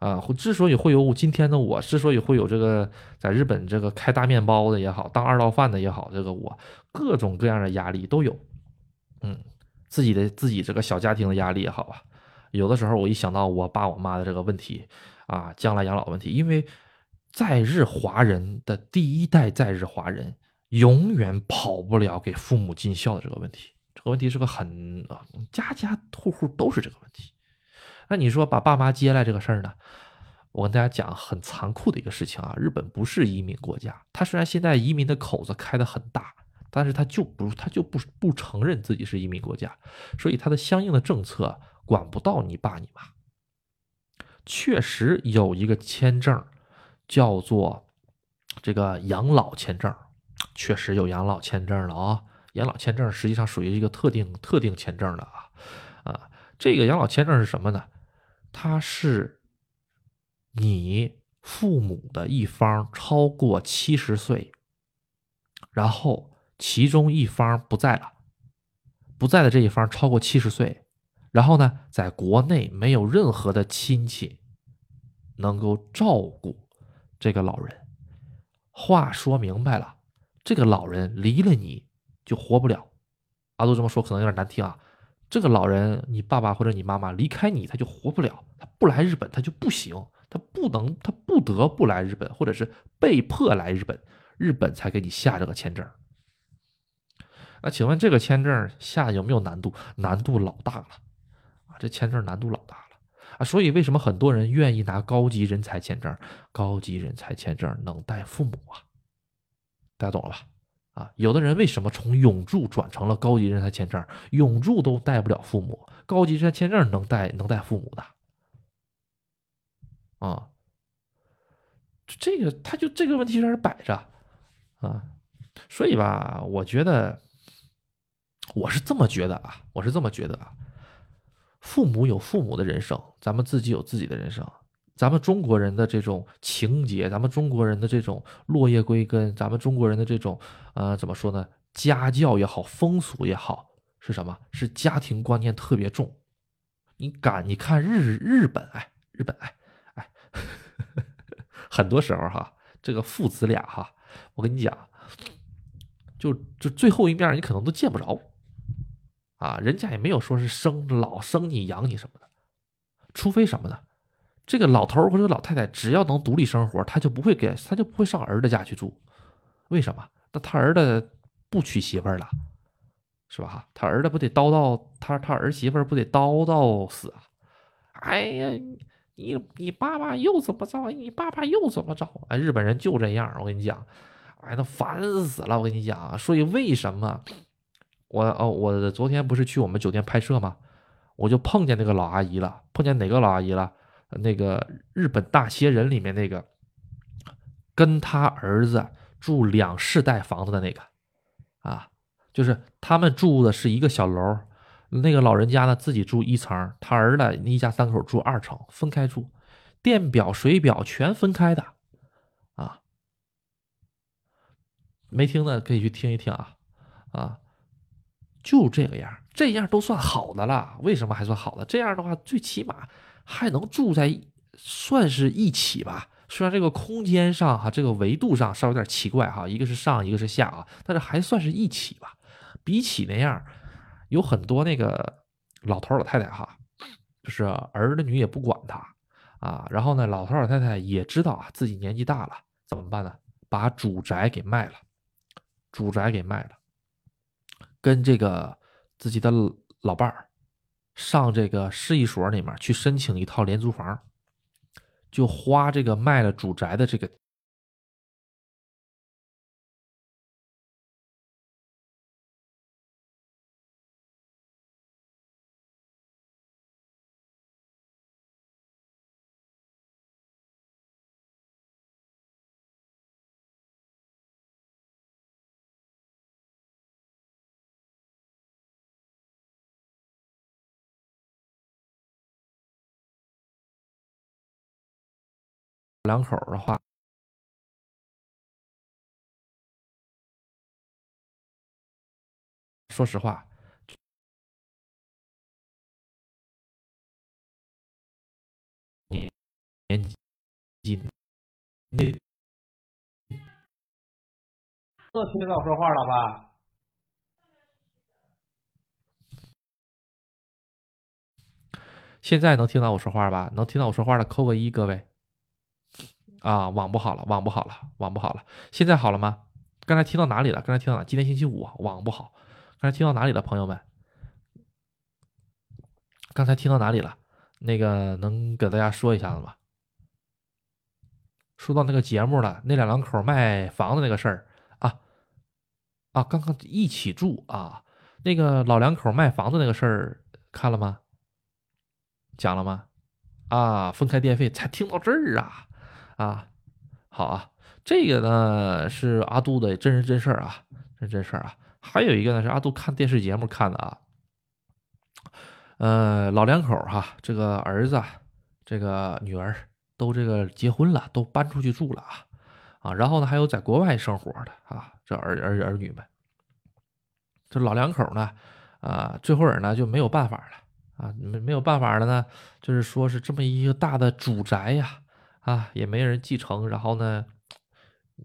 啊，之所以会有今天的我，之所以会有这个在日本这个开大面包的也好，当二道贩的也好，这个我各种各样的压力都有，嗯，自己的自己这个小家庭的压力也好啊，有的时候我一想到我爸我妈的这个问题啊，将来养老问题，因为。在日华人的第一代在日华人，永远跑不了给父母尽孝的这个问题。这个问题是个很家家户户都是这个问题。那你说把爸妈接来这个事儿呢？我跟大家讲很残酷的一个事情啊，日本不是移民国家。他虽然现在移民的口子开得很大，但是他就不他就不不承认自己是移民国家，所以他的相应的政策管不到你爸你妈。确实有一个签证。叫做这个养老签证，确实有养老签证了啊！养老签证实际上属于一个特定特定签证的啊啊！这个养老签证是什么呢？它是你父母的一方超过七十岁，然后其中一方不在了，不在的这一方超过七十岁，然后呢，在国内没有任何的亲戚能够照顾。这个老人，话说明白了，这个老人离了你就活不了。阿杜这么说可能有点难听啊。这个老人，你爸爸或者你妈妈离开你，他就活不了，他不来日本他就不行，他不能，他不得不来日本，或者是被迫来日本，日本才给你下这个签证。那请问这个签证下有没有难度？难度老大了啊！这签证难度老大了。啊，所以为什么很多人愿意拿高级人才签证？高级人才签证能带父母啊？大家懂了吧？啊，有的人为什么从永住转成了高级人才签证？永住都带不了父母，高级人才签证能带能带父母的？啊，这个他就这个问题在这摆着啊，所以吧，我觉得我是这么觉得啊，我是这么觉得啊。父母有父母的人生，咱们自己有自己的人生。咱们中国人的这种情节，咱们中国人的这种落叶归根，咱们中国人的这种呃怎么说呢？家教也好，风俗也好，是什么？是家庭观念特别重。你敢？你看日日本，哎，日本，哎，哎，很多时候哈，这个父子俩哈，我跟你讲，就就最后一面你可能都见不着啊，人家也没有说是生老生你养你什么的，除非什么呢？这个老头或者老太太只要能独立生活，他就不会给他就不会上儿子家去住。为什么？那他儿子不娶媳妇儿了，是吧？他儿子不得叨叨，他他儿媳妇儿不得叨叨死啊？哎呀，你你爸爸又怎么着？你爸爸又怎么着？哎，日本人就这样，我跟你讲，哎，那烦死了。我跟你讲啊，所以为什么我哦，我昨天不是去我们酒店拍摄吗？我就碰见那个老阿姨了，碰见哪个老阿姨了？那个日本大仙人里面那个，跟他儿子住两世代房子的那个，啊，就是他们住的是一个小楼，那个老人家呢自己住一层，他儿子一家三口住二层，分开住，电表、水表全分开的，啊，没听的可以去听一听啊，啊，就这个样，这样都算好的了，为什么还算好的？这样的话，最起码。还能住在，算是一起吧。虽然这个空间上哈，这个维度上稍微有点奇怪哈，一个是上，一个是下啊，但是还算是一起吧。比起那样，有很多那个老头老太太哈，就是儿子女也不管他啊。然后呢，老头老太太也知道啊自己年纪大了，怎么办呢？把主宅给卖了，主宅给卖了，跟这个自己的老伴儿。上这个市一所里面去申请一套廉租房，就花这个卖了主宅的这个两口的话，说实话，年年纪那这听到说话了吧？现在能听到我说话吧？能听到我说话的扣个一，各位。啊，网不好了，网不好了，网不好了。现在好了吗？刚才听到哪里了？刚才听到哪？今天星期五，网不好。刚才听到哪里了，朋友们？刚才听到哪里了？那个能给大家说一下子吗？说到那个节目了，那两两口卖房子那个事儿啊啊，刚刚一起住啊，那个老两口卖房子那个事儿看了吗？讲了吗？啊，分开电费才听到这儿啊。啊，好啊，这个呢是阿杜的真人真事儿啊，真真事儿啊。还有一个呢是阿杜看电视节目看的啊。呃，老两口哈，这个儿子、这个女儿都这个结婚了，都搬出去住了啊啊。然后呢，还有在国外生活的啊，这儿儿儿女们，这老两口呢，啊，最后呢就没有办法了啊，没没有办法了呢，就是说是这么一个大的主宅呀。啊也没人继承，然后呢，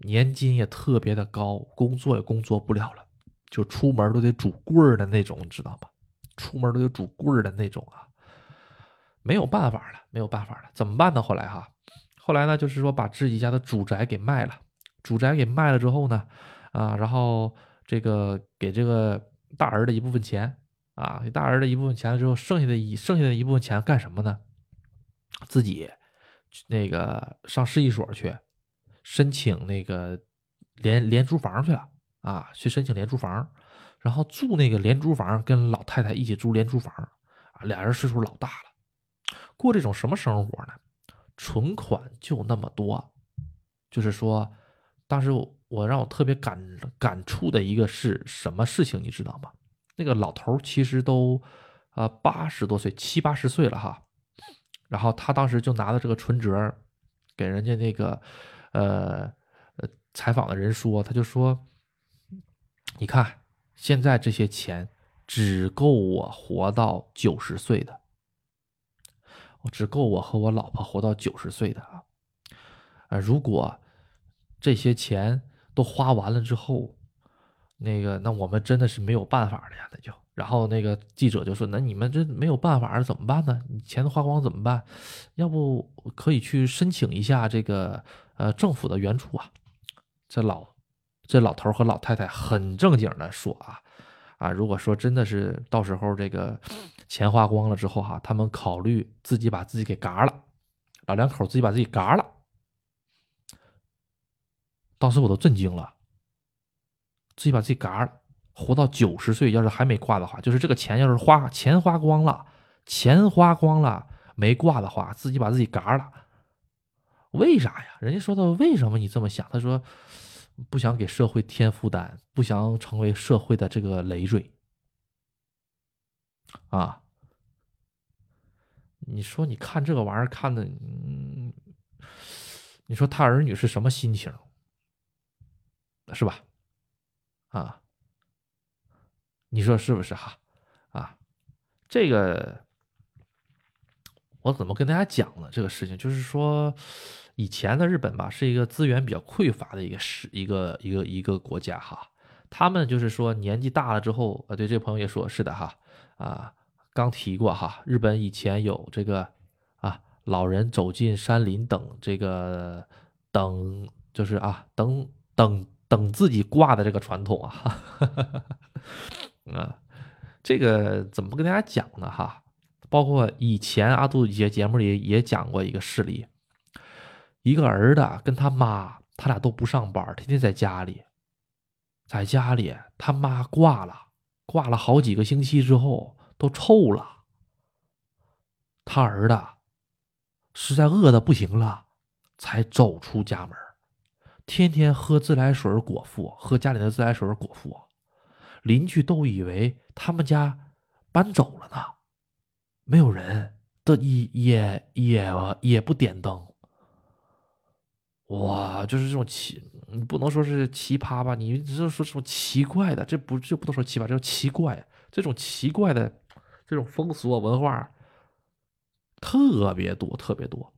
年金也特别的高，工作也工作不了了，就出门都得拄棍儿的那种，你知道吗？出门都得拄棍儿的那种啊，没有办法了，没有办法了，怎么办呢？后来哈，后来呢，就是说把自己家的主宅给卖了，主宅给卖了之后呢，啊，然后这个给这个大儿的一部分钱，啊，给大儿的一部分钱了之后，剩下的一剩下的一部分钱干什么呢？自己。那个上市一所去申请那个廉廉租房去了啊，去申请廉租房，然后住那个廉租房，跟老太太一起住廉租房啊，俩人岁数老大了，过这种什么生活呢？存款就那么多，就是说，当时我让我特别感感触的一个是什么事情，你知道吗？那个老头其实都啊八十多岁，七八十岁了哈。然后他当时就拿着这个存折，给人家那个呃采访的人说，他就说，你看现在这些钱只够我活到九十岁的，我只够我和我老婆活到九十岁的啊。呃，如果这些钱都花完了之后，那个那我们真的是没有办法了呀，那就。然后那个记者就说：“那你们这没有办法怎么办呢？你钱都花光怎么办？要不可以去申请一下这个呃政府的援助啊？”这老这老头和老太太很正经的说：“啊啊，如果说真的是到时候这个钱花光了之后哈，他们考虑自己把自己给嘎了，老两口自己把自己嘎了。”当时我都震惊了，自己把自己嘎了。活到九十岁，要是还没挂的话，就是这个钱要是花钱花光了，钱花光了没挂的话，自己把自己嘎了。为啥呀？人家说的为什么你这么想？他说不想给社会添负担，不想成为社会的这个累赘。啊，你说你看这个玩意儿看的，你说他儿女是什么心情？是吧？啊。你说是不是哈？啊，这个我怎么跟大家讲呢？这个事情就是说，以前的日本吧，是一个资源比较匮乏的一个是，一个一个一个国家哈。他们就是说年纪大了之后，啊，对这个朋友也说是的哈。啊，刚提过哈，日本以前有这个啊，老人走进山林等这个等，就是啊，等等等自己挂的这个传统啊。啊，这个怎么跟大家讲呢？哈，包括以前阿杜一些节目里也讲过一个事例，一个儿子跟他妈，他俩都不上班，天天在家里，在家里他妈挂了，挂了好几个星期之后都臭了，他儿子实在饿的不行了，才走出家门，天天喝自来水果腹，喝家里的自来水果腹。邻居都以为他们家搬走了呢，没有人，的也也也也不点灯。哇，就是这种奇，不能说是奇葩吧？你只是说这种奇怪的，这不就不能说奇葩，这叫奇怪。这种奇怪的这种风俗文化特别多，特别多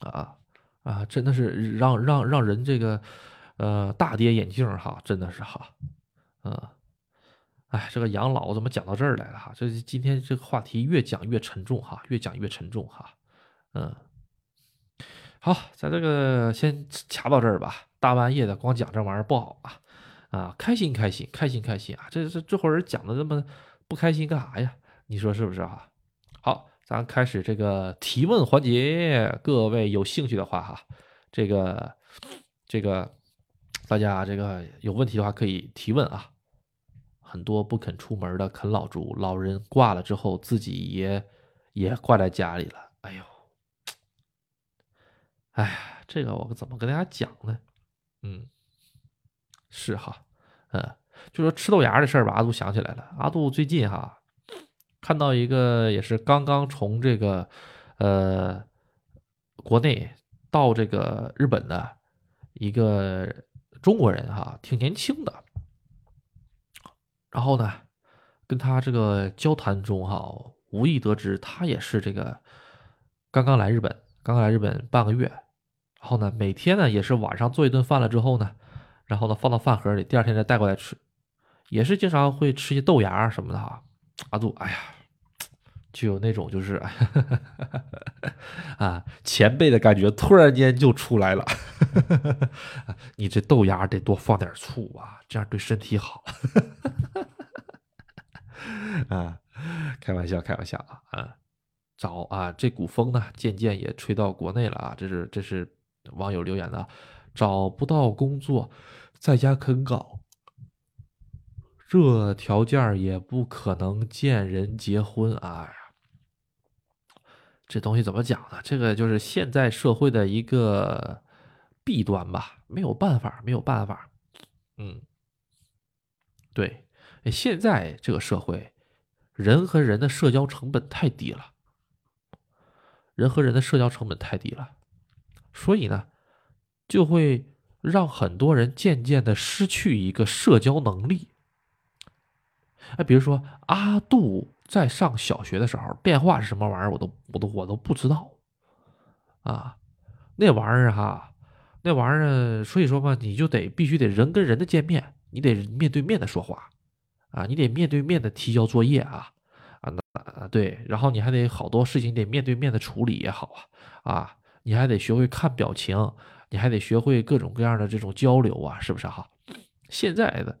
啊啊！真的是让让让人这个呃大跌眼镜哈，真的是哈。嗯，哎，这个养老怎么讲到这儿来了哈？这今天这个话题越讲越沉重哈，越讲越沉重哈。嗯，好，咱这个先掐到这儿吧。大半夜的光讲这玩意儿不好啊啊！开心开心开心开心啊！这这这会儿讲的这么不开心干啥呀？你说是不是啊？好，咱开始这个提问环节。各位有兴趣的话哈，这个这个大家这个有问题的话可以提问啊。很多不肯出门的啃老族，老人挂了之后，自己也也挂在家里了。哎呦，哎呀，这个我怎么跟大家讲呢？嗯，是哈，嗯，就说吃豆芽的事儿吧。阿杜想起来了，阿杜最近哈看到一个也是刚刚从这个呃国内到这个日本的一个中国人哈，挺年轻的。然后呢，跟他这个交谈中哈，无意得知他也是这个刚刚来日本，刚刚来日本半个月。然后呢，每天呢也是晚上做一顿饭了之后呢，然后呢放到饭盒里，第二天再带过来吃，也是经常会吃些豆芽什么的哈。阿杜，哎呀，就有那种就是 啊前辈的感觉，突然间就出来了。你这豆芽得多放点醋啊，这样对身体好。啊，开玩笑，开玩笑啊！啊，找啊，这股风呢，渐渐也吹到国内了啊！这是这是网友留言的，找不到工作，在家啃稿，这条件也不可能见人结婚。哎，这东西怎么讲呢？这个就是现在社会的一个弊端吧，没有办法，没有办法。嗯，对，现在这个社会。人和人的社交成本太低了，人和人的社交成本太低了，所以呢，就会让很多人渐渐的失去一个社交能力。哎，比如说阿杜在上小学的时候，电话是什么玩意儿，我都我都我都不知道啊，那玩意儿哈。那玩意儿，所以说吧，你就得必须得人跟人的见面，你得面对面的说话，啊，你得面对面的提交作业啊，啊，那对，然后你还得好多事情得面对面的处理也好啊，啊，你还得学会看表情，你还得学会各种各样的这种交流啊，是不是哈？现在的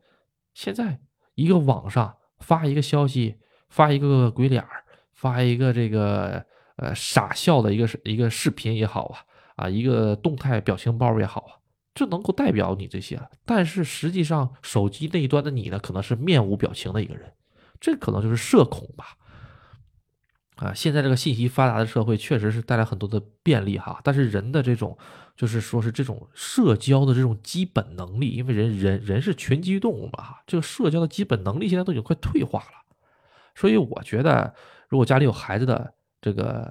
现在一个网上发一个消息，发一个鬼脸儿，发一个这个呃傻笑的一个一个视频也好啊。啊，一个动态表情包也好啊，就能够代表你这些了。但是实际上，手机那一端的你呢，可能是面无表情的一个人，这可能就是社恐吧。啊，现在这个信息发达的社会，确实是带来很多的便利哈。但是人的这种，就是说是这种社交的这种基本能力，因为人人人是群居动物嘛，这个社交的基本能力现在都已经快退化了。所以我觉得，如果家里有孩子的这个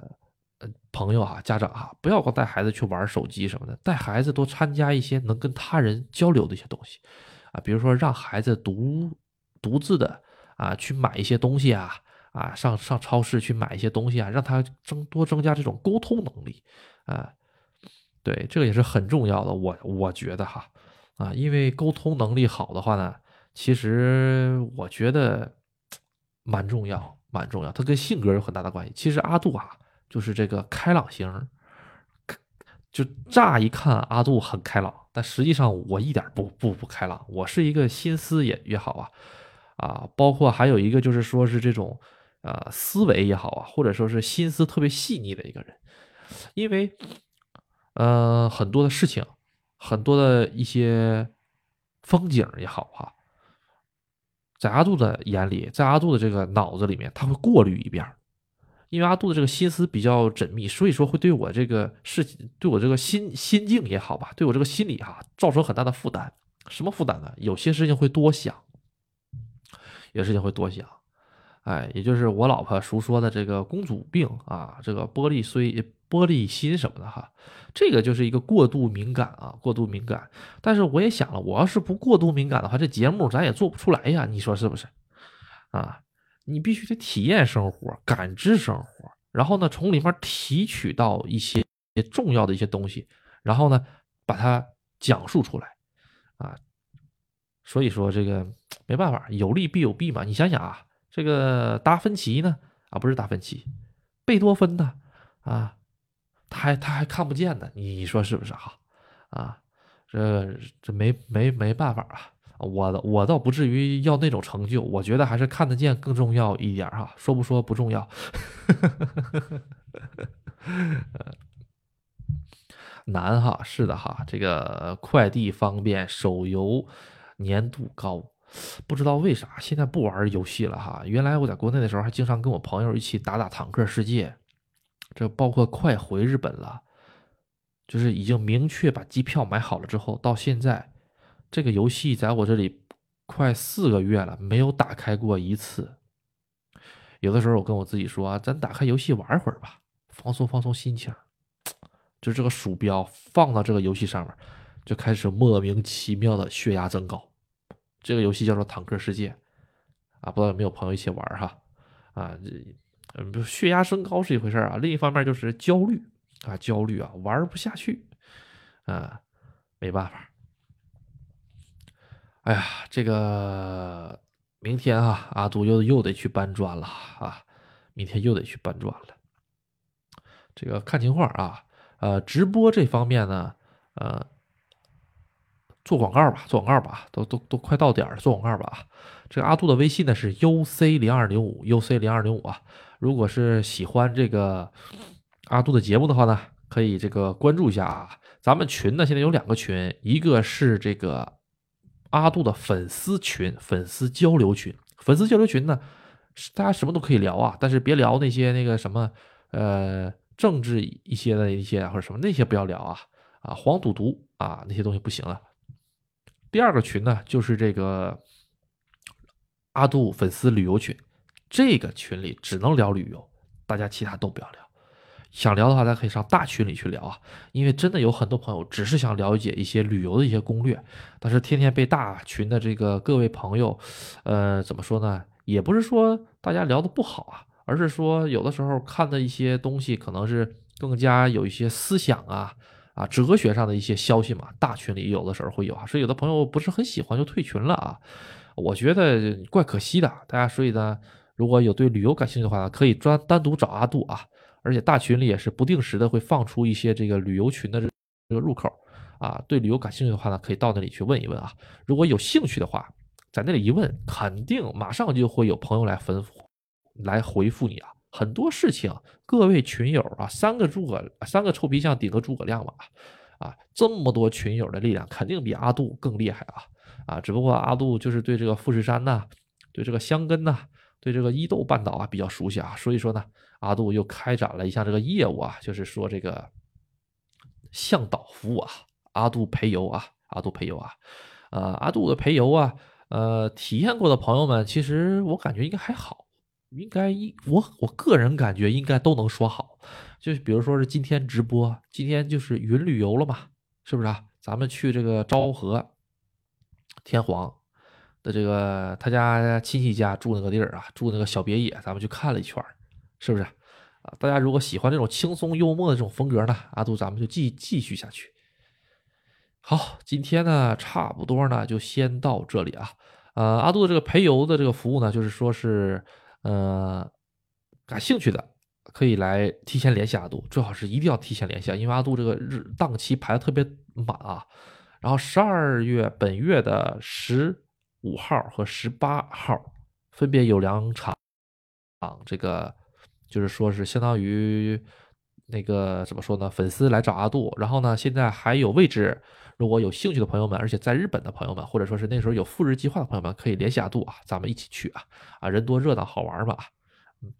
呃。朋友啊，家长啊，不要光带孩子去玩手机什么的，带孩子多参加一些能跟他人交流的一些东西啊，比如说让孩子独独自的啊去买一些东西啊啊，上上超市去买一些东西啊，让他增多增加这种沟通能力啊，对，这个也是很重要的。我我觉得哈啊，因为沟通能力好的话呢，其实我觉得蛮重要，蛮重要，它跟性格有很大的关系。其实阿杜啊。就是这个开朗型，就乍一看阿杜很开朗，但实际上我一点不不不开朗，我是一个心思也也好啊，啊，包括还有一个就是说是这种呃思维也好啊，或者说是心思特别细腻的一个人，因为呃很多的事情，很多的一些风景也好哈，在阿杜的眼里，在阿杜的这个脑子里面，他会过滤一遍。因为阿杜的这个心思比较缜密，所以说会对我这个事情，对我这个心心境也好吧，对我这个心理哈，造成很大的负担。什么负担呢？有些事情会多想，有些事情会多想。哎，也就是我老婆俗说的这个公主病啊，这个玻璃碎玻璃心什么的哈，这个就是一个过度敏感啊，过度敏感。但是我也想了，我要是不过度敏感的话，这节目咱也做不出来呀，你说是不是？啊？你必须得体验生活，感知生活，然后呢，从里面提取到一些重要的一些东西，然后呢，把它讲述出来，啊，所以说这个没办法，有利必有弊嘛。你想想啊，这个达芬奇呢，啊，不是达芬奇，贝多芬呢，啊，他还他还看不见呢，你说是不是哈？啊，这这没没没办法啊。我我倒不至于要那种成就，我觉得还是看得见更重要一点哈。说不说不重要，难哈，是的哈。这个快递方便，手游粘度高，不知道为啥现在不玩游戏了哈。原来我在国内的时候还经常跟我朋友一起打打坦克世界，这包括快回日本了，就是已经明确把机票买好了之后，到现在。这个游戏在我这里快四个月了，没有打开过一次。有的时候我跟我自己说，咱打开游戏玩会儿吧，放松放松心情。就这个鼠标放到这个游戏上面，就开始莫名其妙的血压增高。这个游戏叫做《坦克世界》啊，不知道有没有朋友一起玩哈？啊，这嗯血压升高是一回事啊，另一方面就是焦虑啊，焦虑啊，玩不下去啊，没办法。哎呀，这个明天啊，阿杜又又得去搬砖了啊！明天又得去搬砖了。这个看情况啊，呃，直播这方面呢，呃，做广告吧，做广告吧，都都都快到点了，做广告吧。这个阿杜的微信呢是 uc 零二零五 uc 零二零五啊。如果是喜欢这个阿杜的节目的话呢，可以这个关注一下啊。咱们群呢现在有两个群，一个是这个。阿杜的粉丝群、粉丝交流群、粉丝交流群呢，大家什么都可以聊啊，但是别聊那些那个什么，呃，政治一些的一些或者什么那些不要聊啊，啊，黄赌毒啊那些东西不行了。第二个群呢，就是这个阿杜粉丝旅游群，这个群里只能聊旅游，大家其他都不要聊，想聊的话，咱可以上大群里去聊啊，因为真的有很多朋友只是想了解一些旅游的一些攻略，但是天天被大群的这个各位朋友，呃，怎么说呢？也不是说大家聊的不好啊，而是说有的时候看的一些东西可能是更加有一些思想啊啊哲学上的一些消息嘛，大群里有的时候会有啊，所以有的朋友不是很喜欢就退群了啊，我觉得怪可惜的。大家所以呢，如果有对旅游感兴趣的话，可以专单独找阿杜啊，而且大群里也是不定时的会放出一些这个旅游群的这个入口啊，对旅游感兴趣的话呢，可以到那里去问一问啊，如果有兴趣的话。在那里一问，肯定马上就会有朋友来吩咐，来回复你啊。很多事情，各位群友啊，三个诸葛，三个臭皮匠顶个诸葛亮嘛，啊，这么多群友的力量，肯定比阿杜更厉害啊啊！只不过阿杜就是对这个富士山呐，对这个香根呐，对这个伊豆半岛啊比较熟悉啊，所以说呢，阿杜又开展了一项这个业务啊，就是说这个向导服务啊，阿杜陪游啊，阿杜陪游啊，呃，阿杜的陪游啊。呃，体验过的朋友们，其实我感觉应该还好，应该一我我个人感觉应该都能说好。就比如说是今天直播，今天就是云旅游了嘛，是不是啊？咱们去这个昭和天皇的这个他家亲戚家住那个地儿啊，住那个小别野，咱们去看了一圈，是不是啊？大家如果喜欢这种轻松幽默的这种风格呢，阿杜咱们就继继续下去。好，今天呢，差不多呢，就先到这里啊。呃，阿杜的这个陪游的这个服务呢，就是说是，呃，感兴趣的可以来提前联系阿杜，最好是一定要提前联系，因为阿杜这个日档期排的特别满啊。然后十二月本月的十五号和十八号分别有两场，啊，这个就是说是相当于那个怎么说呢？粉丝来找阿杜，然后呢，现在还有位置。如果有兴趣的朋友们，而且在日本的朋友们，或者说是那时候有赴日计划的朋友们，可以联系阿杜啊，咱们一起去啊啊，人多热闹好玩嘛。嗯，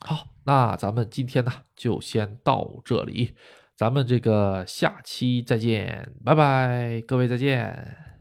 好，那咱们今天呢就先到这里，咱们这个下期再见，拜拜，各位再见。